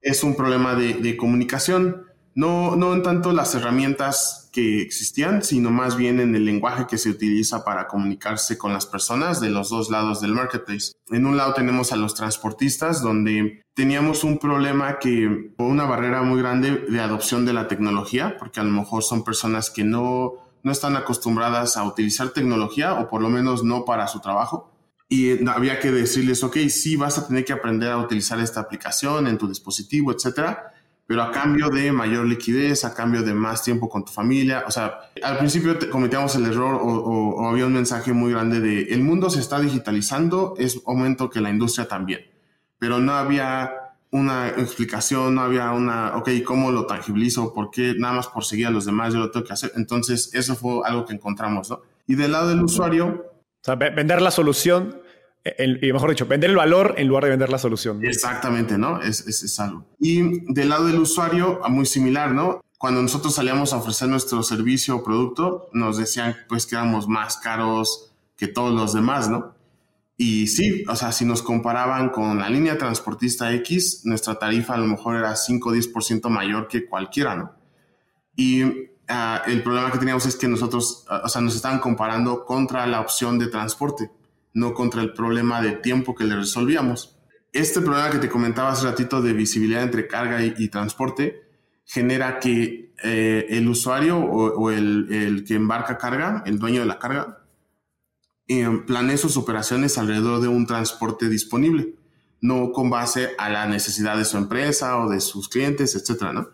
es un problema de, comunicación, no, no en tanto las herramientas que existían, sino más bien en el lenguaje que se utiliza para comunicarse con las personas de los dos lados del marketplace. En un lado tenemos a los transportistas, donde teníamos un problema que, una barrera muy grande de adopción de la tecnología, porque a lo mejor son personas que no no están acostumbradas a utilizar tecnología o por lo menos no para su trabajo. Y había que decirles, ok, sí vas a tener que aprender a utilizar esta aplicación en tu dispositivo, etcétera, pero a cambio de mayor liquidez, a cambio de más tiempo con tu familia. O sea, al principio cometíamos el error o, o había un mensaje muy grande de el mundo se está digitalizando, es momento que la industria también. Pero no había una explicación, no había una, ok, ¿cómo lo tangibilizo? ¿Por qué nada más por seguir a los demás yo lo tengo que hacer? Entonces, eso fue algo que encontramos, ¿no? Y del lado del usuario... O sea, vender la solución, y mejor dicho, vender el valor en lugar de vender la solución. Exactamente, ¿no? Es, es, algo. Y del lado del usuario, muy similar, ¿no? Cuando nosotros salíamos a ofrecer nuestro servicio o producto, nos decían pues que éramos más caros, que todos los demás, ¿no? Y sí, o sea, si nos comparaban con la línea transportista X, nuestra tarifa a lo mejor era 5 o 10% mayor que cualquiera, ¿no? Y uh, el problema que teníamos es que nosotros, uh, o sea, nos estaban comparando contra la opción de transporte, no contra el problema de tiempo que le resolvíamos. Este problema que te comentaba hace ratito de visibilidad entre carga y, transporte genera que eh, el usuario o, el, que embarca carga, el dueño de la carga, eh, planee sus operaciones alrededor de un transporte disponible, no con base a la necesidad de su empresa o de sus clientes, etcétera, ¿no?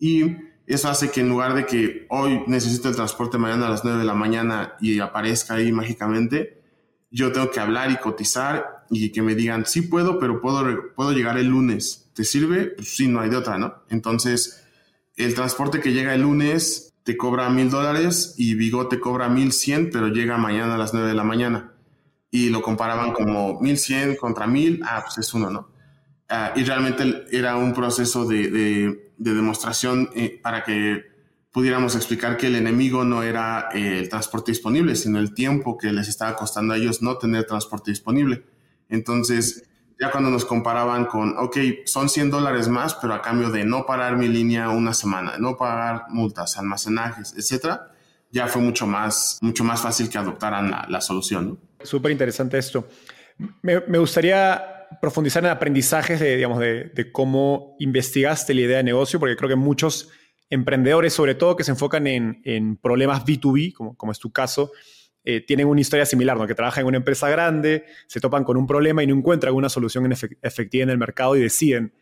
Y eso hace que en lugar de que hoy necesito el transporte mañana a las 9 de la mañana y aparezca ahí mágicamente, yo tengo que hablar y cotizar y que me digan, sí puedo, pero puedo, puedo llegar el lunes. ¿Te sirve? Pues sí, no hay de otra, ¿no? Entonces, el transporte que llega el lunes te cobra mil dólares y Vigo te cobra mil cien, pero llega mañana a las 9 de la mañana. Y lo comparaban como mil cien contra mil, ah, pues es uno, ¿no? Uh, y realmente era un proceso de, de, de demostración eh, para que pudiéramos explicar que el enemigo no era eh, el transporte disponible, sino el tiempo que les estaba costando a ellos no tener transporte disponible. Entonces, ya cuando nos comparaban con, ok, son 100 dólares más, pero a cambio de no parar mi línea una semana, no pagar multas, almacenajes, etcétera, ya fue mucho más, mucho más fácil que adoptaran la, la solución. ¿no? Súper interesante esto. Me, me gustaría profundizar en aprendizajes de, digamos, de, de, cómo investigaste la idea de negocio, porque creo que muchos emprendedores, sobre todo que se enfocan en, en problemas B2B, como, como, es tu caso, eh, tienen una historia similar, ¿no? que trabajan en una empresa grande, se topan con un problema y no encuentran una solución efectiva en el mercado y deciden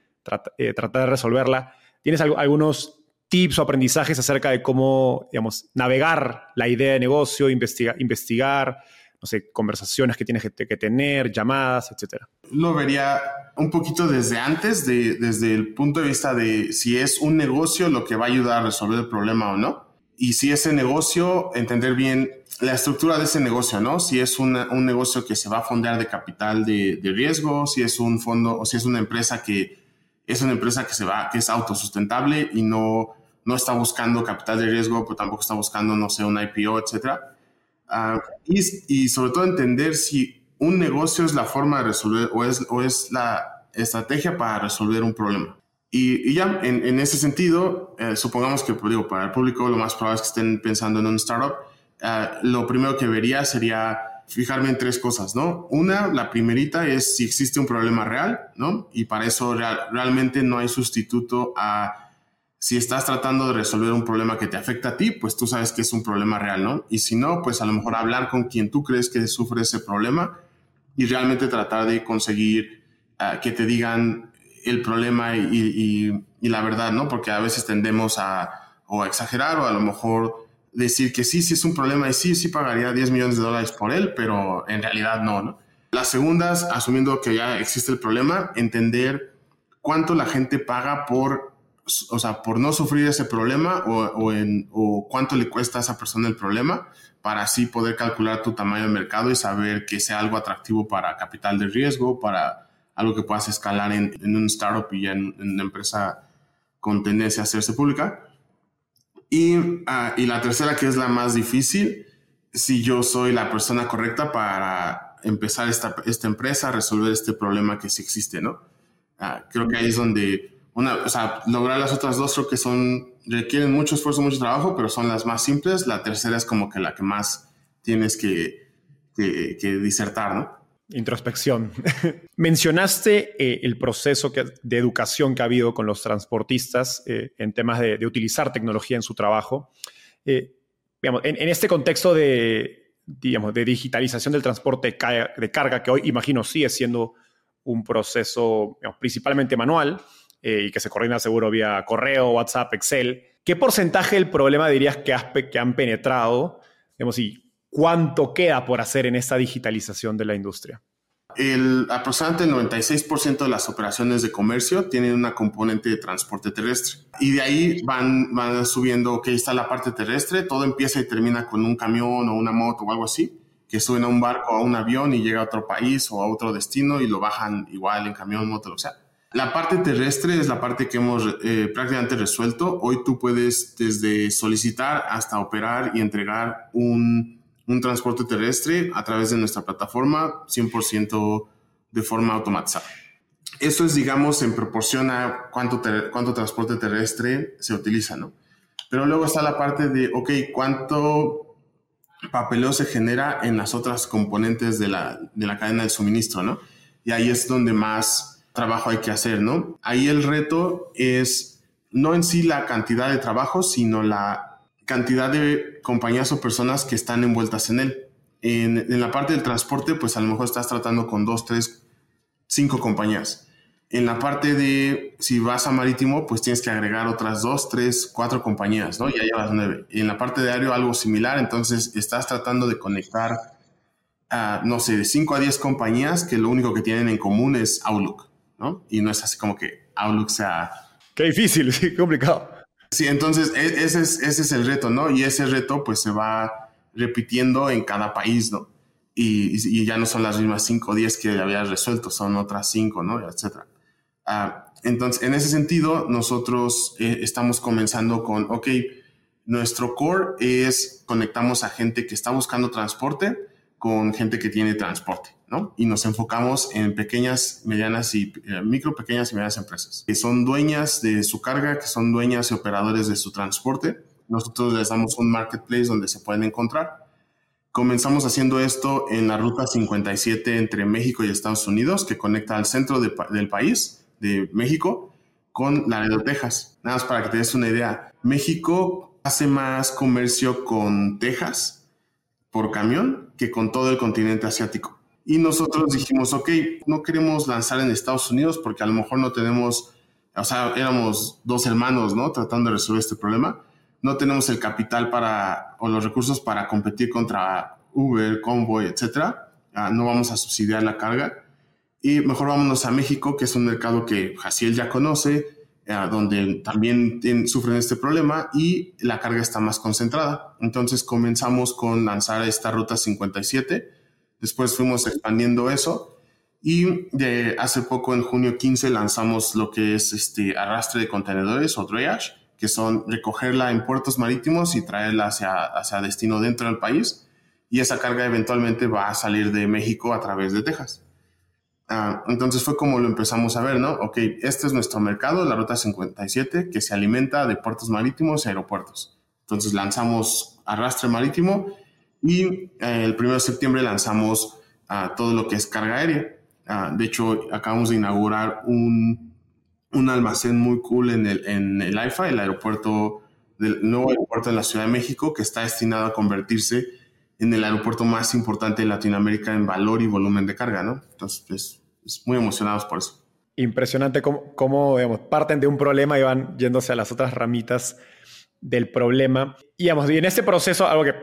eh, tratar de resolverla. ¿Tienes al algunos tips o aprendizajes acerca de cómo, digamos, navegar la idea de negocio, investiga investigar, sé, conversaciones que tienes que, que, tener, llamadas, etcétera? Lo vería un poquito desde antes, de, desde el punto de vista de si es un negocio lo que va a ayudar a resolver el problema o no. Y si ese negocio, entender bien la estructura de ese negocio, ¿no? Si es una, un negocio que se va a fondear de capital de, de, riesgo, si es un fondo o si es una empresa que es una empresa que se va, que es autosustentable y no, no está buscando capital de riesgo, pero tampoco está buscando, no sé, un IPO, etcétera Uh, y, y, sobre todo entender si un negocio es la forma de resolver o es, o es la estrategia para resolver un problema. Y, y ya, en, en, ese sentido, eh, supongamos que, pues, digo, para el público lo más probable es que estén pensando en un startup. Uh, lo primero que vería sería fijarme en tres cosas, ¿no? Una, la primerita es si existe un problema real, ¿no? Y para eso real, realmente no hay sustituto a si estás tratando de resolver un problema que te afecta a ti, pues tú sabes que es un problema real, ¿no? Y si no, pues a lo mejor hablar con quien tú crees que sufre ese problema y realmente tratar de conseguir uh, que te digan el problema y, la verdad, ¿no? Porque a veces tendemos a o a exagerar o a lo mejor decir que sí, sí es un problema y sí, sí pagaría 10 millones de dólares por él, pero en realidad no, ¿no? Las segundas, asumiendo que ya existe el problema, entender cuánto la gente paga por o sea, por no sufrir ese problema o, o, en, o cuánto le cuesta a esa persona el problema para así poder calcular tu tamaño de mercado y saber que sea algo atractivo para capital de riesgo, para algo que puedas escalar en, en un startup y ya en, en, una empresa con tendencia a hacerse pública. Y, uh, y la tercera, que es la más difícil, si yo soy la persona correcta para empezar esta, esta empresa, resolver este problema que sí existe, ¿no? Uh, creo que ahí es donde una, o sea, lograr las otras dos creo que son, requieren mucho esfuerzo, mucho trabajo, pero son las más simples. La tercera es como que la que más tienes que, que, que disertar, ¿no? Introspección. Mencionaste eh, el proceso que, de educación que ha habido con los transportistas eh, en temas de, de, utilizar tecnología en su trabajo. Eh, digamos, en, en, este contexto de, digamos, de digitalización del transporte de carga, que hoy imagino sigue siendo un proceso digamos, principalmente manual, eh, y que se coordina seguro vía correo, WhatsApp, Excel. ¿Qué porcentaje del problema dirías que, has, que han penetrado? Digamos, y cuánto queda por hacer en esta digitalización de la industria? El, aproximadamente el 96% de las operaciones de comercio tienen una componente de transporte terrestre. Y de ahí van, van subiendo, ok, está la parte terrestre, todo empieza y termina con un camión o una moto o algo así, que suben a un barco o a un avión y llega a otro país o a otro destino y lo bajan igual en camión, moto, lo que sea. La parte terrestre es la parte que hemos eh, prácticamente resuelto. Hoy tú puedes desde solicitar hasta operar y entregar un, un transporte terrestre a través de nuestra plataforma 100% de forma automatizada. Eso es, digamos, en proporción a cuánto, cuánto transporte terrestre se utiliza, ¿no? Pero luego está la parte de, ok, ¿cuánto papeleo se genera en las otras componentes de la, de la cadena de suministro, ¿no? Y ahí es donde más trabajo hay que hacer, ¿no? Ahí el reto es no en sí la cantidad de trabajo, sino la cantidad de compañías o personas que están envueltas en él. En, la parte del transporte, pues a lo mejor estás tratando con dos, tres, cinco compañías. En la parte de si vas a marítimo, pues tienes que agregar otras dos, tres, cuatro compañías, ¿no? Ya llevas nueve. En la parte de aéreo algo similar, entonces estás tratando de conectar a, no sé, de cinco a diez compañías que lo único que tienen en común es Outlook, ¿no? Y no es así como que Outlook sea... Qué difícil, sí, complicado. Sí, entonces e, ese es, ese es el reto, ¿no? Y ese reto pues se va repitiendo en cada país, ¿no? Y, y, ya no son las mismas 5 o 10 que habías resuelto, son otras 5, ¿no? Etcétera. Ah, entonces, en ese sentido, nosotros eh, estamos comenzando con, ok, nuestro core es conectamos a gente que está buscando transporte con gente que tiene transporte, ¿no? Y nos enfocamos en pequeñas, medianas y eh, micro, pequeñas y medianas empresas que son dueñas de su carga, que son dueñas y operadores de su transporte. Nosotros les damos un marketplace donde se pueden encontrar. Comenzamos haciendo esto en la ruta 57 entre México y Estados Unidos, que conecta al centro del país de México con Laredo, Texas. Nada más para que te des una idea. México hace más comercio con Texas por camión que con todo el continente asiático. Y nosotros dijimos, ok, no queremos lanzar en Estados Unidos porque a lo mejor no tenemos, o sea, éramos dos hermanos, ¿no? Tratando de resolver este problema. No tenemos el capital para, o los recursos para competir contra Uber, Convoy, etcétera. Ah, no vamos a subsidiar la carga y mejor vámonos a México, que es un mercado que Jaciel ya conoce, eh, donde también sufren este problema y la carga está más concentrada. Entonces comenzamos con lanzar esta ruta 57, después fuimos expandiendo eso y hace poco en junio 15 lanzamos lo que es este arrastre de contenedores o drayage, que son recogerla en puertos marítimos y traerla hacia, hacia destino dentro del país y esa carga eventualmente va a salir de México a través de Texas. Ah, entonces fue como lo empezamos a ver, ¿no? Ok, este es nuestro mercado, la Ruta 57, que se alimenta de puertos marítimos y aeropuertos. Entonces lanzamos arrastre marítimo y eh, el 1 de septiembre lanzamos uh, todo lo que es carga aérea. Uh, de hecho, acabamos de inaugurar un, un almacén muy cool en el, en el AIFA, el aeropuerto del nuevo aeropuerto de la Ciudad de México, que está destinado a convertirse en el aeropuerto más importante de Latinoamérica en valor y volumen de carga, ¿no? Entonces, pues, es muy emocionados por eso. Impresionante cómo, cómo digamos, parten de un problema y van yéndose a las otras ramitas del problema. Y, digamos, y en este proceso, algo que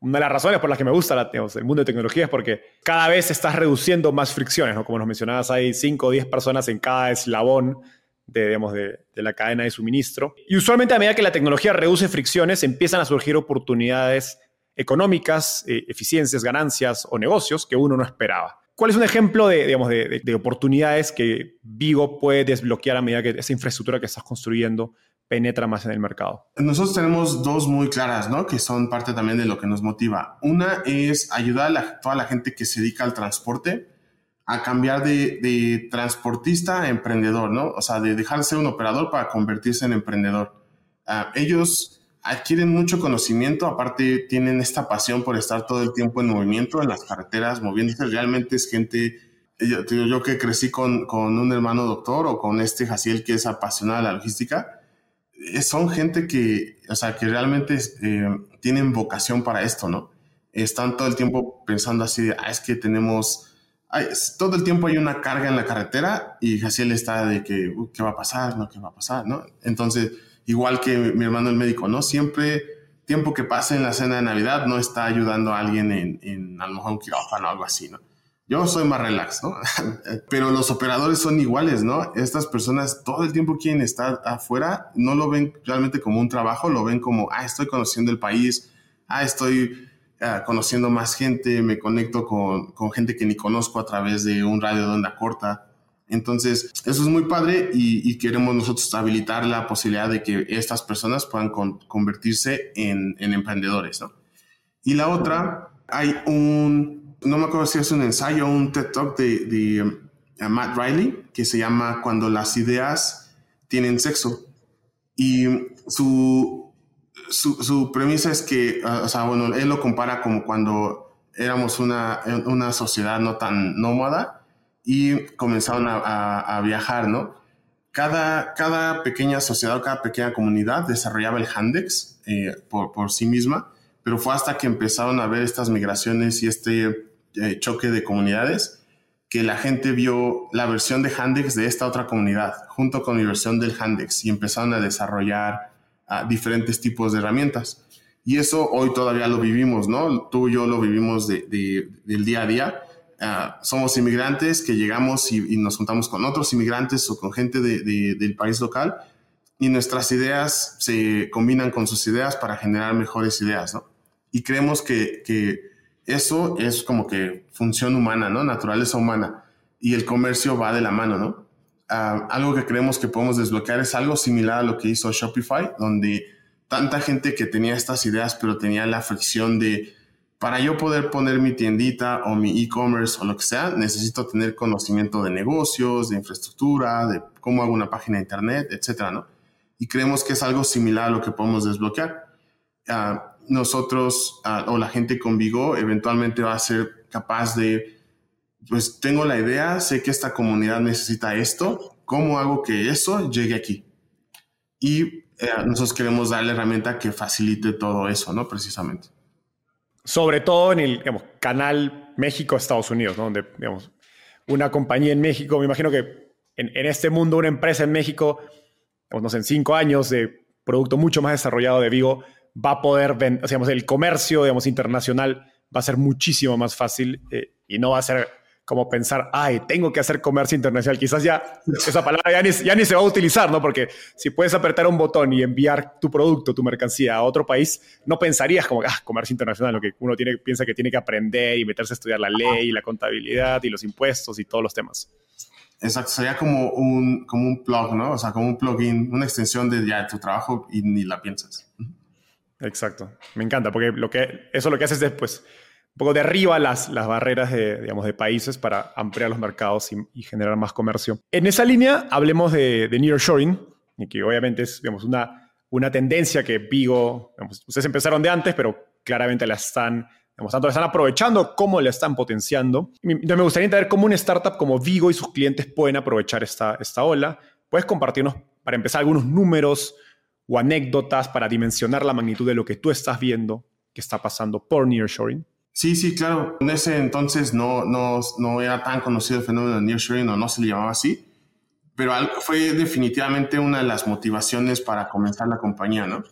una de las razones por las que me gusta la, el mundo de tecnología es porque cada vez estás reduciendo más fricciones, ¿no? Como nos mencionabas, hay 5 o 10 personas en cada eslabón de, digamos, de, la cadena de suministro. Y usualmente a medida que la tecnología reduce fricciones, empiezan a surgir oportunidades económicas, eh, eficiencias, ganancias o negocios que uno no esperaba. ¿Cuál es un ejemplo de, digamos, de, oportunidades que Vigo puede desbloquear a medida que esa infraestructura que estás construyendo penetra más en el mercado? Nosotros tenemos dos muy claras, ¿no? Que son parte también de lo que nos motiva. Una es ayudar a toda la gente que se dedica al transporte a cambiar de, transportista a emprendedor, ¿no? O sea, de dejar de ser un operador para convertirse en emprendedor. Uh, ellos adquieren mucho conocimiento, aparte tienen esta pasión por estar todo el tiempo en movimiento, en las carreteras, moviéndose. Realmente es gente, yo, yo que crecí con, un hermano doctor o con este Jaciel que es apasionado de la logística, son gente que, o sea, que realmente eh, tienen vocación para esto, ¿no? Están todo el tiempo pensando así, ah, es que tenemos... todo el tiempo hay una carga en la carretera y Jaciel está de que, ¿qué va a pasar? ¿No? ¿Qué va a pasar? ¿No? Entonces, igual que mi hermano el médico, ¿no? Siempre tiempo que pase en la cena de Navidad no está ayudando a alguien en, en a lo mejor un quirófano o algo así, ¿no? Yo soy más relax. Pero los operadores son iguales, ¿no? Estas personas todo el tiempo quieren estar afuera, no lo ven realmente como un trabajo, lo ven como, ah, estoy conociendo el país, ah, estoy uh, conociendo más gente, me conecto con, con gente que ni conozco a través de un radio de onda corta. Entonces, eso es muy padre y, queremos nosotros habilitar la posibilidad de que estas personas puedan convertirse en, emprendedores, ¿no? Y la otra, hay un, no me acuerdo si es un ensayo o un TED Talk de, de um, Matt Riley que se llama Cuando las ideas tienen sexo. Y su, su, premisa es que, ah, o sea, bueno, él lo compara como cuando éramos una, una sociedad no tan nómada y comenzaron a, a, viajar, ¿no? Cada, cada pequeña sociedad, cada pequeña comunidad desarrollaba el Handex eh, por, por, sí misma, pero fue hasta que empezaron a ver estas migraciones y este eh, choque de comunidades que la gente vio la versión de Handex de esta otra comunidad junto con mi versión del Handex y empezaron a desarrollar uh, diferentes tipos de herramientas. Y eso hoy todavía lo vivimos, ¿no? Tú y yo lo vivimos de, de, del día a día Ah, somos inmigrantes que llegamos y, nos juntamos con otros inmigrantes o con gente del país local y nuestras ideas se combinan con sus ideas para generar mejores ideas, ¿no? Y creemos que, eso es como que función humana, ¿no? Naturaleza humana. Y el comercio va de la mano, ¿no? Ah, algo que creemos que podemos desbloquear es algo similar a lo que hizo Shopify, donde tanta gente que tenía estas ideas, pero tenía la fricción de para yo poder poner mi tiendita o mi e-commerce o lo que sea, necesito tener conocimiento de negocios, de infraestructura, de cómo hago una página de internet, etcétera, ¿no? Y creemos que es algo similar a lo que podemos desbloquear. Ah, nosotros o la gente con Vigo eventualmente va a ser capaz de, pues tengo la idea, sé que esta comunidad necesita esto, ¿cómo hago que eso llegue aquí? Y eh, nosotros queremos dar la herramienta que facilite todo eso, ¿no? Precisamente sobre todo en el canal México-Estados Unidos, donde digamos, una compañía en México, me imagino que en, este mundo una empresa en México, no sé, en cinco años de producto mucho más desarrollado de Vigo, va a poder vender, digamos, el comercio digamos, internacional va a ser muchísimo más fácil eh, y no va a ser como pensar, ay, tengo que hacer comercio internacional. Quizás ya esa palabra ya ni, ya ni, se va a utilizar, ¿no? Porque si puedes apretar un botón y enviar tu producto, tu mercancía a otro país, no pensarías como, ah, comercio internacional, lo que uno tiene, piensa que tiene que aprender y meterse a estudiar la ley, la contabilidad y los impuestos y todos los temas. Exacto, sería como un, como un plug, ¿no? O sea, como un plugin, una extensión de ya tu trabajo y ni la piensas. Exacto, me encanta, porque lo que, eso lo que haces después un poco derriba las, las barreras de, digamos, de países para ampliar los mercados y, generar más comercio. En esa línea, hablemos de, de nearshoring, que obviamente es digamos, una, una tendencia que Vigo, ustedes empezaron de antes, pero claramente la están, tanto la están aprovechando como la están potenciando. Me gustaría entender cómo una startup como Vigo y sus clientes pueden aprovechar esta, esta ola. ¿Puedes compartirnos, para empezar, algunos números o anécdotas para dimensionar la magnitud de lo que tú estás viendo que está pasando por nearshoring? Sí, sí, claro. En ese entonces no, no, no era tan conocido el fenómeno de nearshoring o no se le llamaba así, pero fue definitivamente una de las motivaciones para comenzar la compañía, ¿no?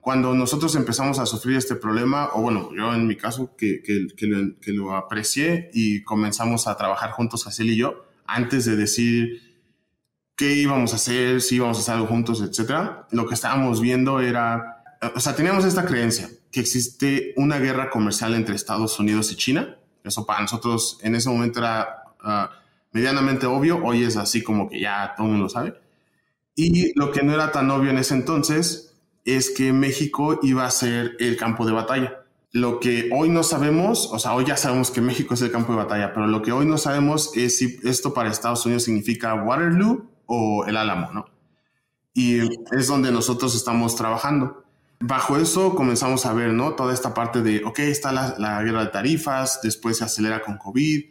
cuando nosotros empezamos a sufrir este problema, o bueno, yo en mi caso que, que, que, lo, que lo aprecié y comenzamos a trabajar juntos, Hazel y yo, antes de decir qué íbamos a hacer, si íbamos a hacer algo juntos, etcétera, lo que estábamos viendo era, o sea, teníamos esta creencia que existe una guerra comercial entre Estados Unidos y China. Eso para nosotros en ese momento era ah, medianamente obvio, hoy es así como que ya todo el mundo sabe. Y lo que no era tan obvio en ese entonces es que México iba a ser el campo de batalla. Lo que hoy no sabemos, o sea, hoy ya sabemos que México es el campo de batalla, pero lo que hoy no sabemos es si esto para Estados Unidos significa Waterloo o el Álamo, ¿no? Y es donde nosotros estamos trabajando bajo eso comenzamos a ver, ¿no? Toda esta parte de, ok, está la, guerra de tarifas, después se acelera con COVID,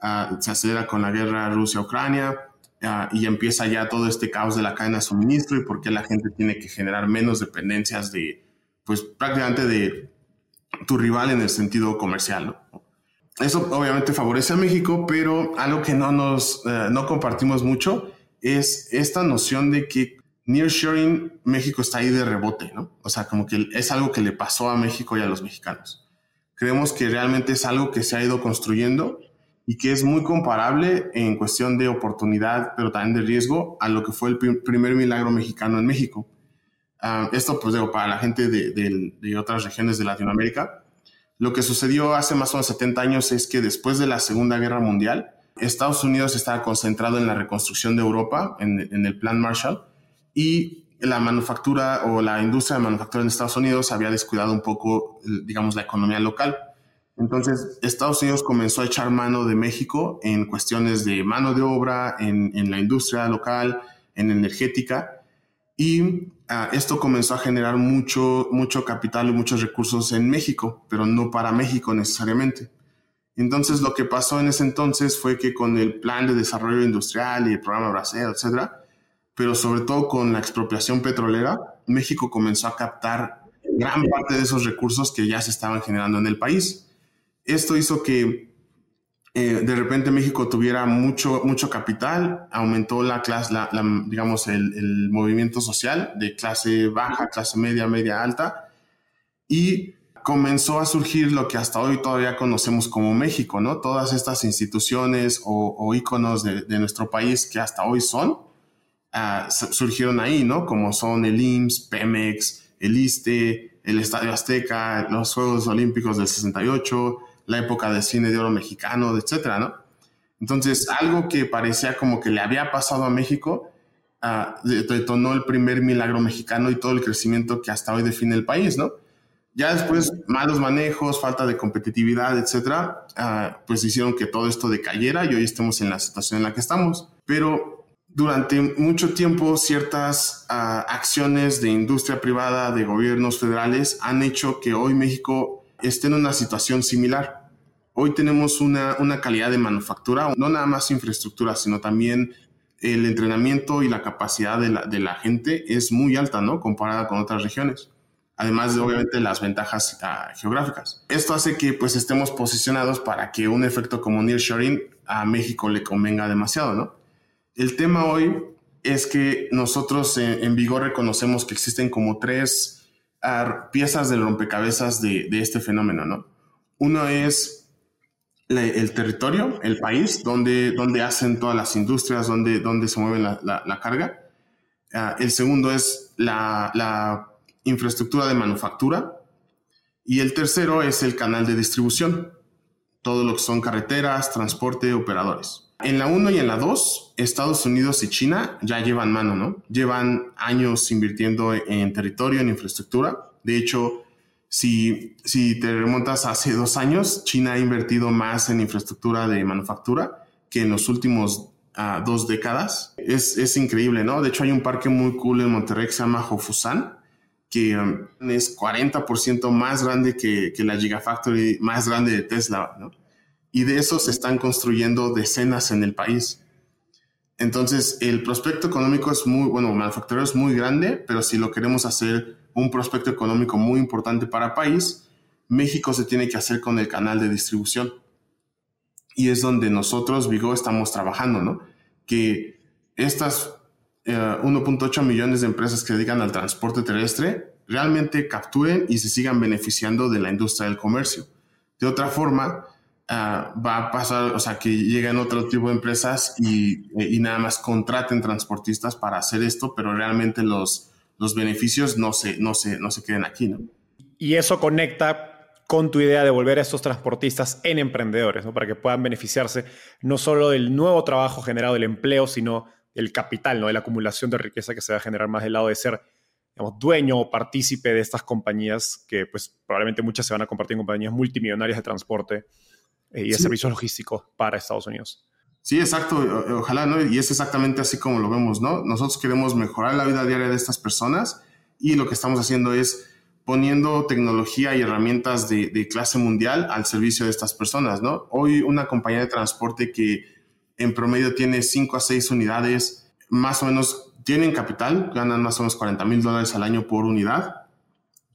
ah, se acelera con la guerra Rusia-Ucrania uh, y empieza ya todo este caos de la cadena de suministro y por qué la gente tiene que generar menos dependencias de, pues prácticamente de tu rival en el sentido comercial, ¿no? Eso obviamente favorece a México, pero algo que no nos, eh, no compartimos mucho es esta noción de que nearshoring, México está ahí de rebote, ¿no? O sea, como que es algo que le pasó a México y a los mexicanos. Creemos que realmente es algo que se ha ido construyendo y que es muy comparable en cuestión de oportunidad, pero también de riesgo, a lo que fue el primer milagro mexicano en México. Ah, esto, pues digo, para la gente de, de, otras regiones de Latinoamérica, lo que sucedió hace más o menos 70 años es que después de la Segunda Guerra Mundial, Estados Unidos estaba concentrado en la reconstrucción de Europa, en, en el Plan Marshall, y la manufactura o la industria de manufactura en Estados Unidos había descuidado un poco, digamos, la economía local. Entonces, Estados Unidos comenzó a echar mano de México en cuestiones de mano de obra, en, en la industria local, en energética, y ah, esto comenzó a generar mucho, mucho capital y muchos recursos en México, pero no para México necesariamente. Entonces, lo que pasó en ese entonces fue que con el plan de desarrollo industrial y el programa Bracero, etcétera, pero sobre todo con la expropiación petrolera, México comenzó a captar gran parte de esos recursos que ya se estaban generando en el país. Esto hizo que eh, de repente México tuviera mucho, mucho capital, aumentó la clase, la, digamos, el, el, movimiento social de clase baja, clase media, media alta, y comenzó a surgir lo que hasta hoy todavía conocemos como México, ¿no? Todas estas instituciones o, o íconos de, nuestro país que hasta hoy son, uh, surgieron ahí, ¿no? Como son el IMSS, Pemex, el ISTE, el Estadio Azteca, los Juegos Olímpicos del 68, la época del cine de oro mexicano, etcétera, ¿no? Entonces, algo que parecía como que le había pasado a México, uh, detonó el primer milagro mexicano y todo el crecimiento que hasta hoy define el país, ¿no? Ya después, malos manejos, falta de competitividad, etcétera, uh, pues hicieron que todo esto decayera y hoy estemos en la situación en la que estamos. Pero durante mucho tiempo, ciertas uh, acciones de industria privada, de gobiernos federales, han hecho que hoy México esté en una situación similar. Hoy tenemos una, una calidad de manufactura, no nada más infraestructura, sino también el entrenamiento y la capacidad de la, de la gente es muy alta, ¿no? Comparada con otras regiones además de obviamente las ventajas uh, geográficas. Esto hace que pues estemos posicionados para que un efecto como nearshoring a México le convenga demasiado, ¿no? El tema hoy es que nosotros en, en Vigor reconocemos que existen como tres uh, piezas del rompecabezas de, de, este fenómeno, ¿no? Uno es la, el territorio, el país, donde, donde hacen todas las industrias, donde, donde se mueve la, la, la carga. Uh, el segundo es la infraestructura de manufactura. Y el tercero es el canal de distribución, todo lo que son carreteras, transporte, operadores. En la 1 y en la 2, Estados Unidos y China ya llevan mano, ¿no? Llevan años invirtiendo en territorio, en infraestructura. De hecho, si, si te remontas hace dos años, China ha invertido más en infraestructura de manufactura que en los últimos uh, dos décadas. Es, es increíble, ¿no? De hecho, hay un parque muy cool en Monterrey que se llama Hofusan, que um, es 40% más grande que, que, la Gigafactory más grande de Tesla, ¿no? Y de eso se están construyendo decenas en el país. Entonces, el prospecto económico es muy, bueno, manufacturero es muy grande, pero si lo queremos hacer un prospecto económico muy importante para el país, México se tiene que hacer con el canal de distribución. Y es donde nosotros, Vigo, estamos trabajando, ¿no? Que estas 1.8 eh, millones de empresas que dedican al transporte terrestre realmente capturen y se sigan beneficiando de la industria del comercio. De otra forma, uh, va a pasar, o sea, que lleguen otro tipo de empresas y, y, nada más contraten transportistas para hacer esto, pero realmente los, los beneficios no se, no, se, no se queden aquí, ¿no? Y eso conecta con tu idea de volver a estos transportistas en emprendedores, ¿no? para que puedan beneficiarse no solo del nuevo trabajo generado, del empleo, sino el capital, ¿no? de la acumulación de riqueza que se va a generar más del lado de ser digamos, dueño o partícipe de estas compañías que pues probablemente muchas se van a convertir en compañías multimillonarias de transporte eh, y de sí. servicios logísticos para Estados Unidos. Sí, exacto, ojalá, ¿no? Y es exactamente así como lo vemos, ¿no? Nosotros queremos mejorar la vida diaria de estas personas y lo que estamos haciendo es poniendo tecnología y herramientas de, de clase mundial al servicio de estas personas, ¿no? Hoy una compañía de transporte que en promedio tiene 5 a 6 unidades, más o menos tienen capital, ganan más o menos 40 mil dólares al año por unidad,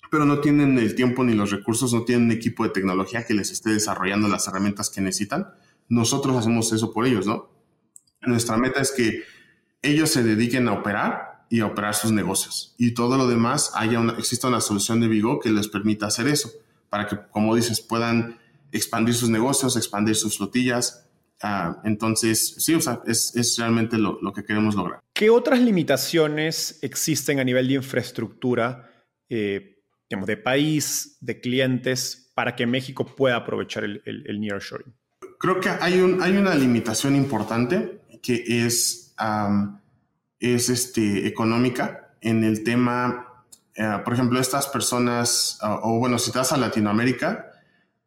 pero no tienen el tiempo ni los recursos, no tienen un equipo de tecnología que les esté desarrollando las herramientas que necesitan. Nosotros hacemos eso por ellos, ¿no? Nuestra meta es que ellos se dediquen a operar y a operar sus negocios y todo lo demás haya una, exista una solución de Vigo que les permita hacer eso, para que, como dices, puedan expandir sus negocios, expandir sus flotillas, Uh, entonces, sí, o sea, es, es realmente lo, lo, que queremos lograr. ¿Qué otras limitaciones existen a nivel de infraestructura, eh, digamos, de país, de clientes, para que México pueda aprovechar el, el, el nearshoring? Creo que hay, un, hay una limitación importante que es, um, es este, económica. en el tema, eh, por ejemplo, estas personas, o bueno, si te vas a Latinoamérica,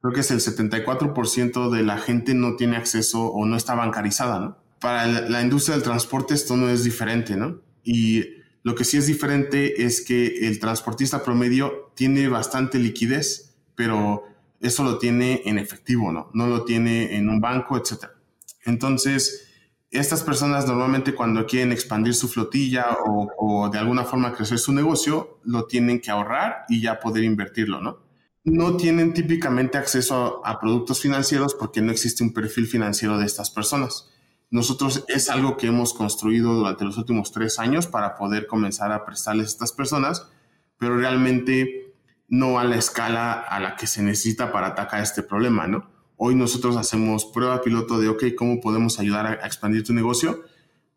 creo que es el 74% de la gente no tiene acceso o no está bancarizada, ¿no? Para la industria del transporte esto no es diferente, ¿no? Y lo que sí es diferente es que el transportista promedio tiene bastante liquidez, pero eso lo tiene en efectivo, ¿no? No lo tiene en un banco, etc. Entonces, estas personas normalmente cuando quieren expandir su flotilla o, de alguna forma crecer su negocio, lo tienen que ahorrar y ya poder invertirlo, ¿no? No tienen típicamente acceso a, productos financieros porque no existe un perfil financiero de estas personas. Nosotros es algo que hemos construido durante los últimos tres años para poder comenzar a prestarles a estas personas, pero realmente no a la escala a la que se necesita para atacar este problema, ¿no? Hoy nosotros hacemos prueba piloto de, ok, ¿cómo podemos ayudar a, expandir tu negocio?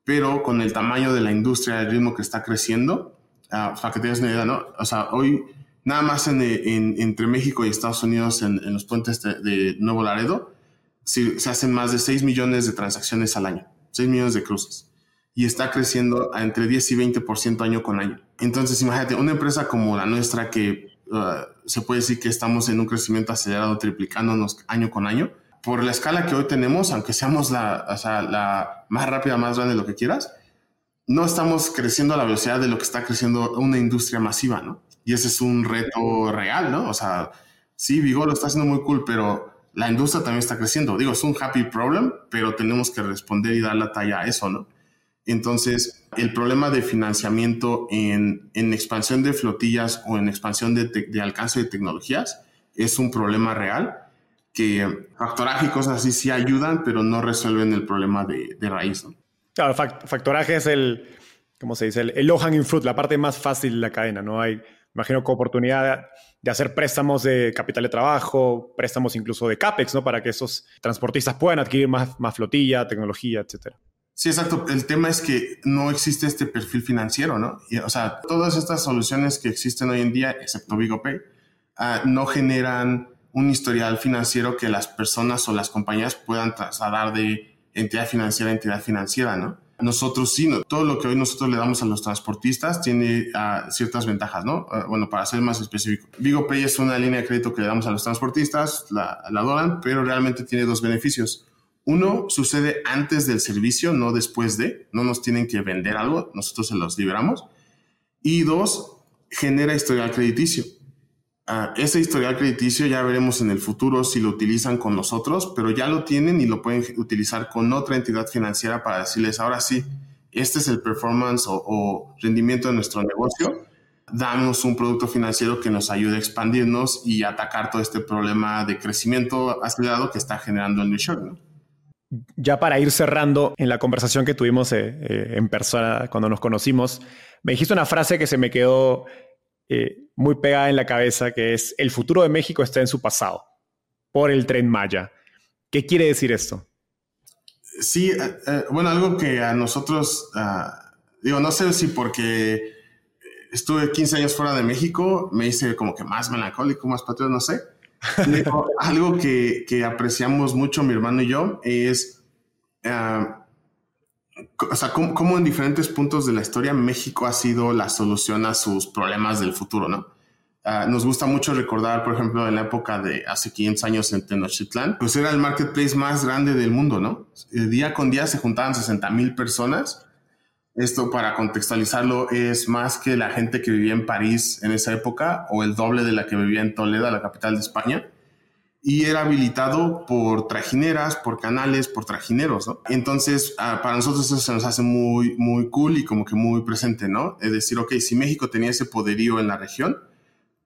Pero con el tamaño de la industria, el ritmo que está creciendo, uh, para que tengas una idea, ¿no? O sea, hoy nada más en, entre México y Estados Unidos en, los puentes de, Nuevo Laredo, se, se hacen más de 6 millones de transacciones al año, 6 millones de cruces. Y está creciendo a entre 10 y 20% año con año. Entonces, imagínate, una empresa como la nuestra que Uh, se puede decir que estamos en un crecimiento acelerado, triplicándonos año con año. Por la escala que hoy tenemos, aunque seamos la, la más rápida, más grande, lo que quieras, no estamos creciendo a la velocidad de lo que está creciendo una industria masiva, ¿no? Y ese es un reto real, ¿no? O sea, sí, Vigo lo está haciendo muy cool, pero la industria también está creciendo. Digo, es un happy problem, pero tenemos que responder y dar la talla a eso, ¿no? Entonces, el problema de financiamiento en, expansión de flotillas o en expansión de, alcance de tecnologías es un problema real que factoraje y cosas así sí ayudan, pero no resuelven el problema de, raíz. Claro, factoraje es el, ¿cómo se dice? El, el low hanging fruit, la parte más fácil de la cadena, ¿no? Hay, imagino, oportunidad de hacer préstamos de capital de trabajo, préstamos incluso de CAPEX, ¿no? Para que esos transportistas puedan adquirir más, más flotilla, tecnología, etcétera. Sí, exacto. El tema es que no existe este perfil financiero, ¿no? o sea, todas estas soluciones que existen hoy en día, excepto VigoPay, uh, no generan un historial financiero que las personas o las compañías puedan trasladar de entidad financiera a entidad financiera, ¿no? Nosotros sí, ¿no? todo lo que hoy nosotros le damos a los transportistas tiene uh, ciertas ventajas, ¿no? Uh, bueno, para ser más específico, VigoPay es una línea de crédito que le damos a los transportistas, la, la adoran, pero realmente tiene dos beneficios. Uno sucede antes del servicio, no después de. No nos tienen que vender algo, nosotros se los liberamos. Y dos, genera historial crediticio. Uh, ese historial crediticio ya veremos en el futuro si lo utilizan con nosotros, pero ya lo tienen y lo pueden utilizar con otra entidad financiera para decirles, ahora sí, este es el performance o, rendimiento de nuestro negocio. Damos un producto financiero que nos ayude a expandirnos y atacar todo este problema de crecimiento acelerado que está generando el New York. ya para ir cerrando en la conversación que tuvimos eh, eh, en persona cuando nos conocimos, me dijiste una frase que se me quedó eh, muy pegada en la cabeza, que es, el futuro de México está en su pasado, por el tren Maya. ¿Qué quiere decir esto? Sí, bueno, algo que a nosotros, ah, digo, no sé si porque estuve 15 años fuera de México, me hice como que más melancólico, más patriota, no sé algo que, que, apreciamos mucho mi hermano y yo es, uh, o sea, cómo, en diferentes puntos de la historia México ha sido la solución a sus problemas del futuro, ¿no? Uh, nos gusta mucho recordar, por ejemplo, en la época de hace 500 años en Tenochtitlan, pues era el marketplace más grande del mundo, ¿no? Día con día se juntaban 60 mil personas esto para contextualizarlo es más que la gente que vivía en París en esa época o el doble de la que vivía en Toledo, la capital de España. Y era habilitado por trajineras, por canales, por trajineros, ¿no? Entonces, ah, para nosotros eso se nos hace muy, muy cool y como que muy presente, ¿no? Es decir, ok, si México tenía ese poderío en la región,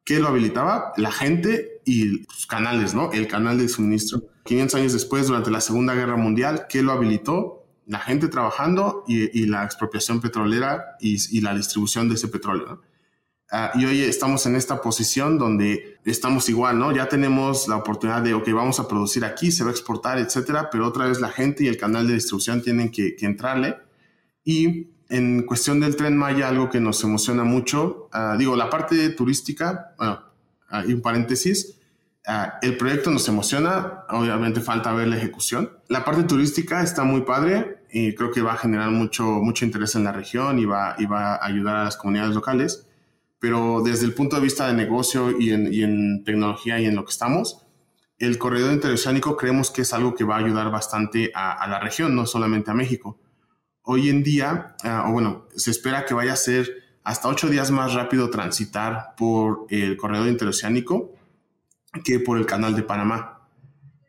¿qué lo habilitaba? La gente y los canales, ¿no? El canal de suministro. 500 años después, durante la Segunda Guerra Mundial, ¿qué lo habilitó? la gente trabajando y, la expropiación petrolera y, la distribución de ese petróleo. Ah, y hoy estamos en esta posición donde estamos igual, ¿no? Ya tenemos la oportunidad de, ok, vamos a producir aquí, se va a exportar, etcétera, pero otra vez la gente y el canal de distribución tienen que, entrarle. Y en cuestión del tren Maya, algo que nos emociona mucho, ah, digo, la parte turística, bueno, hay un paréntesis, Ah, el proyecto nos emociona, obviamente falta ver la ejecución. La parte turística está muy padre. y creo que va a generar mucho, mucho interés en la región y va, y va a ayudar a las comunidades locales. Pero desde el punto de vista de negocio y en, y en tecnología y en lo que estamos, el corredor interoceánico creemos que es algo que va a ayudar bastante a, a la región, no solamente a México. Hoy en día, uh, o bueno, se espera que vaya a ser hasta ocho días más rápido transitar por el corredor interoceánico que por el canal de Panamá.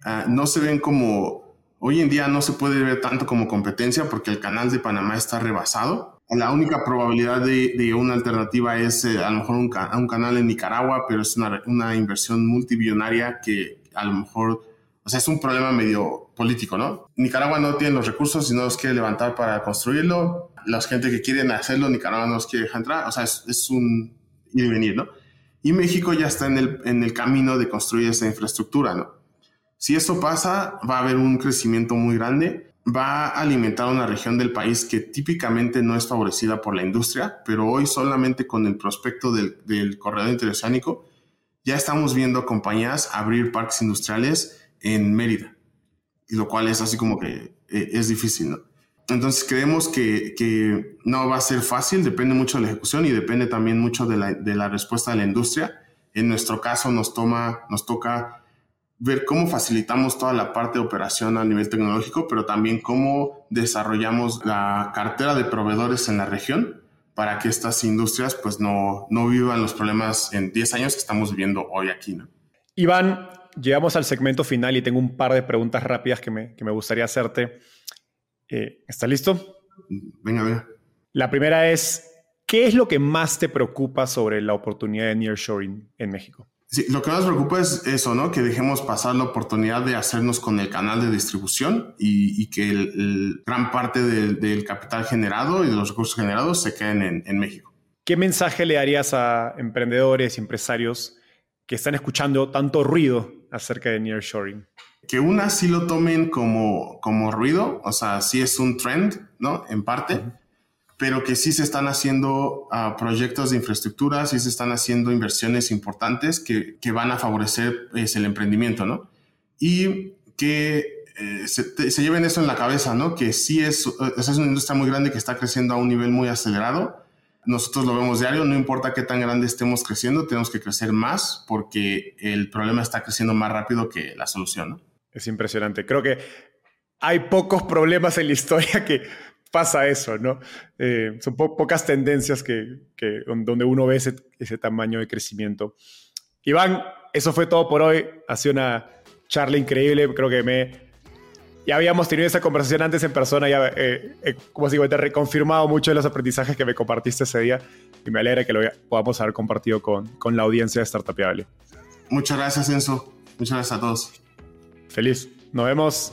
Uh, no se ven como, hoy en día no se puede ver tanto como competencia porque el canal de Panamá está rebasado. La única probabilidad de, de una alternativa es eh, a lo mejor un, ca un, canal en Nicaragua, pero es una, una inversión multibillonaria que a lo mejor o sea, es un problema medio político, ¿no? Nicaragua no tiene los recursos y no los quiere levantar para construirlo. La gente que quieren hacerlo, Nicaragua no los quiere dejar entrar. O sea, es, es un ir y venir, ¿no? Y México ya está en el, en el camino de construir esa infraestructura, ¿no? Si esto pasa, va a haber un crecimiento muy grande, va a alimentar una región del país que típicamente no es favorecida por la industria, pero hoy solamente con el prospecto del, del corredor interoceánico, ya estamos viendo compañías abrir parques industriales en Mérida, y lo cual es así como que eh, es difícil, ¿no? Entonces creemos que, que, no va a ser fácil, depende mucho de la ejecución y depende también mucho de la, de la respuesta de la industria. En nuestro caso nos, toma, nos toca ver cómo facilitamos toda la parte de operación a nivel tecnológico, pero también cómo desarrollamos la cartera de proveedores en la región para que estas industrias pues no, no vivan los problemas en 10 años que estamos viviendo hoy aquí. ¿no? Iván, llegamos al segmento final y tengo un par de preguntas rápidas que me, que me gustaría hacerte. Eh, ¿Estás listo? Venga, venga. La primera es, ¿qué es lo que más te preocupa sobre la oportunidad de nearshoring en México? Sí, lo que más preocupa es eso, ¿no? Que dejemos pasar la oportunidad de hacernos con el canal de distribución y, y que el, el gran parte del, del, capital generado y de los recursos generados se queden en, en México. ¿Qué mensaje le darías a emprendedores, empresarios que están escuchando tanto ruido acerca de nearshoring? Que una sí lo tomen como, como ruido, o sea, sí es un trend, ¿no? En parte, uh -huh. Pero que sí se están haciendo uh, proyectos de infraestructura, sí se están haciendo inversiones importantes que, que van a favorecer es, el emprendimiento, ¿no? Y que eh, se, se, lleven eso en la cabeza, ¿no? Que sí es, es una industria muy grande que está creciendo a un nivel muy acelerado nosotros lo vemos diario, no importa qué tan grande estemos creciendo, tenemos que crecer más porque el problema está creciendo más rápido que la solución. ¿no? Es impresionante. Creo que hay pocos problemas en la historia que pasa eso, ¿no? Eh, son po pocas tendencias que, que, donde uno ve ese, ese tamaño de crecimiento. Iván, eso fue todo por hoy. Ha sido una charla increíble. Creo que me, ya habíamos tenido esa conversación antes en persona, ya, eh, eh, como digo, te he reconfirmado muchos de los aprendizajes que me compartiste ese día y me alegra que lo podamos haber compartido con, con la audiencia de Startupiable. Muchas gracias, Enzo. Muchas gracias a todos. Feliz. Nos vemos.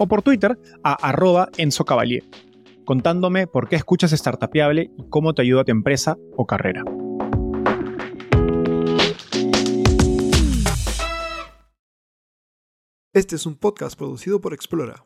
o por Twitter a arroba enzocavalier contándome por qué escuchas Startupiable y cómo te ayuda a tu empresa o carrera. Este es un podcast producido por Explora.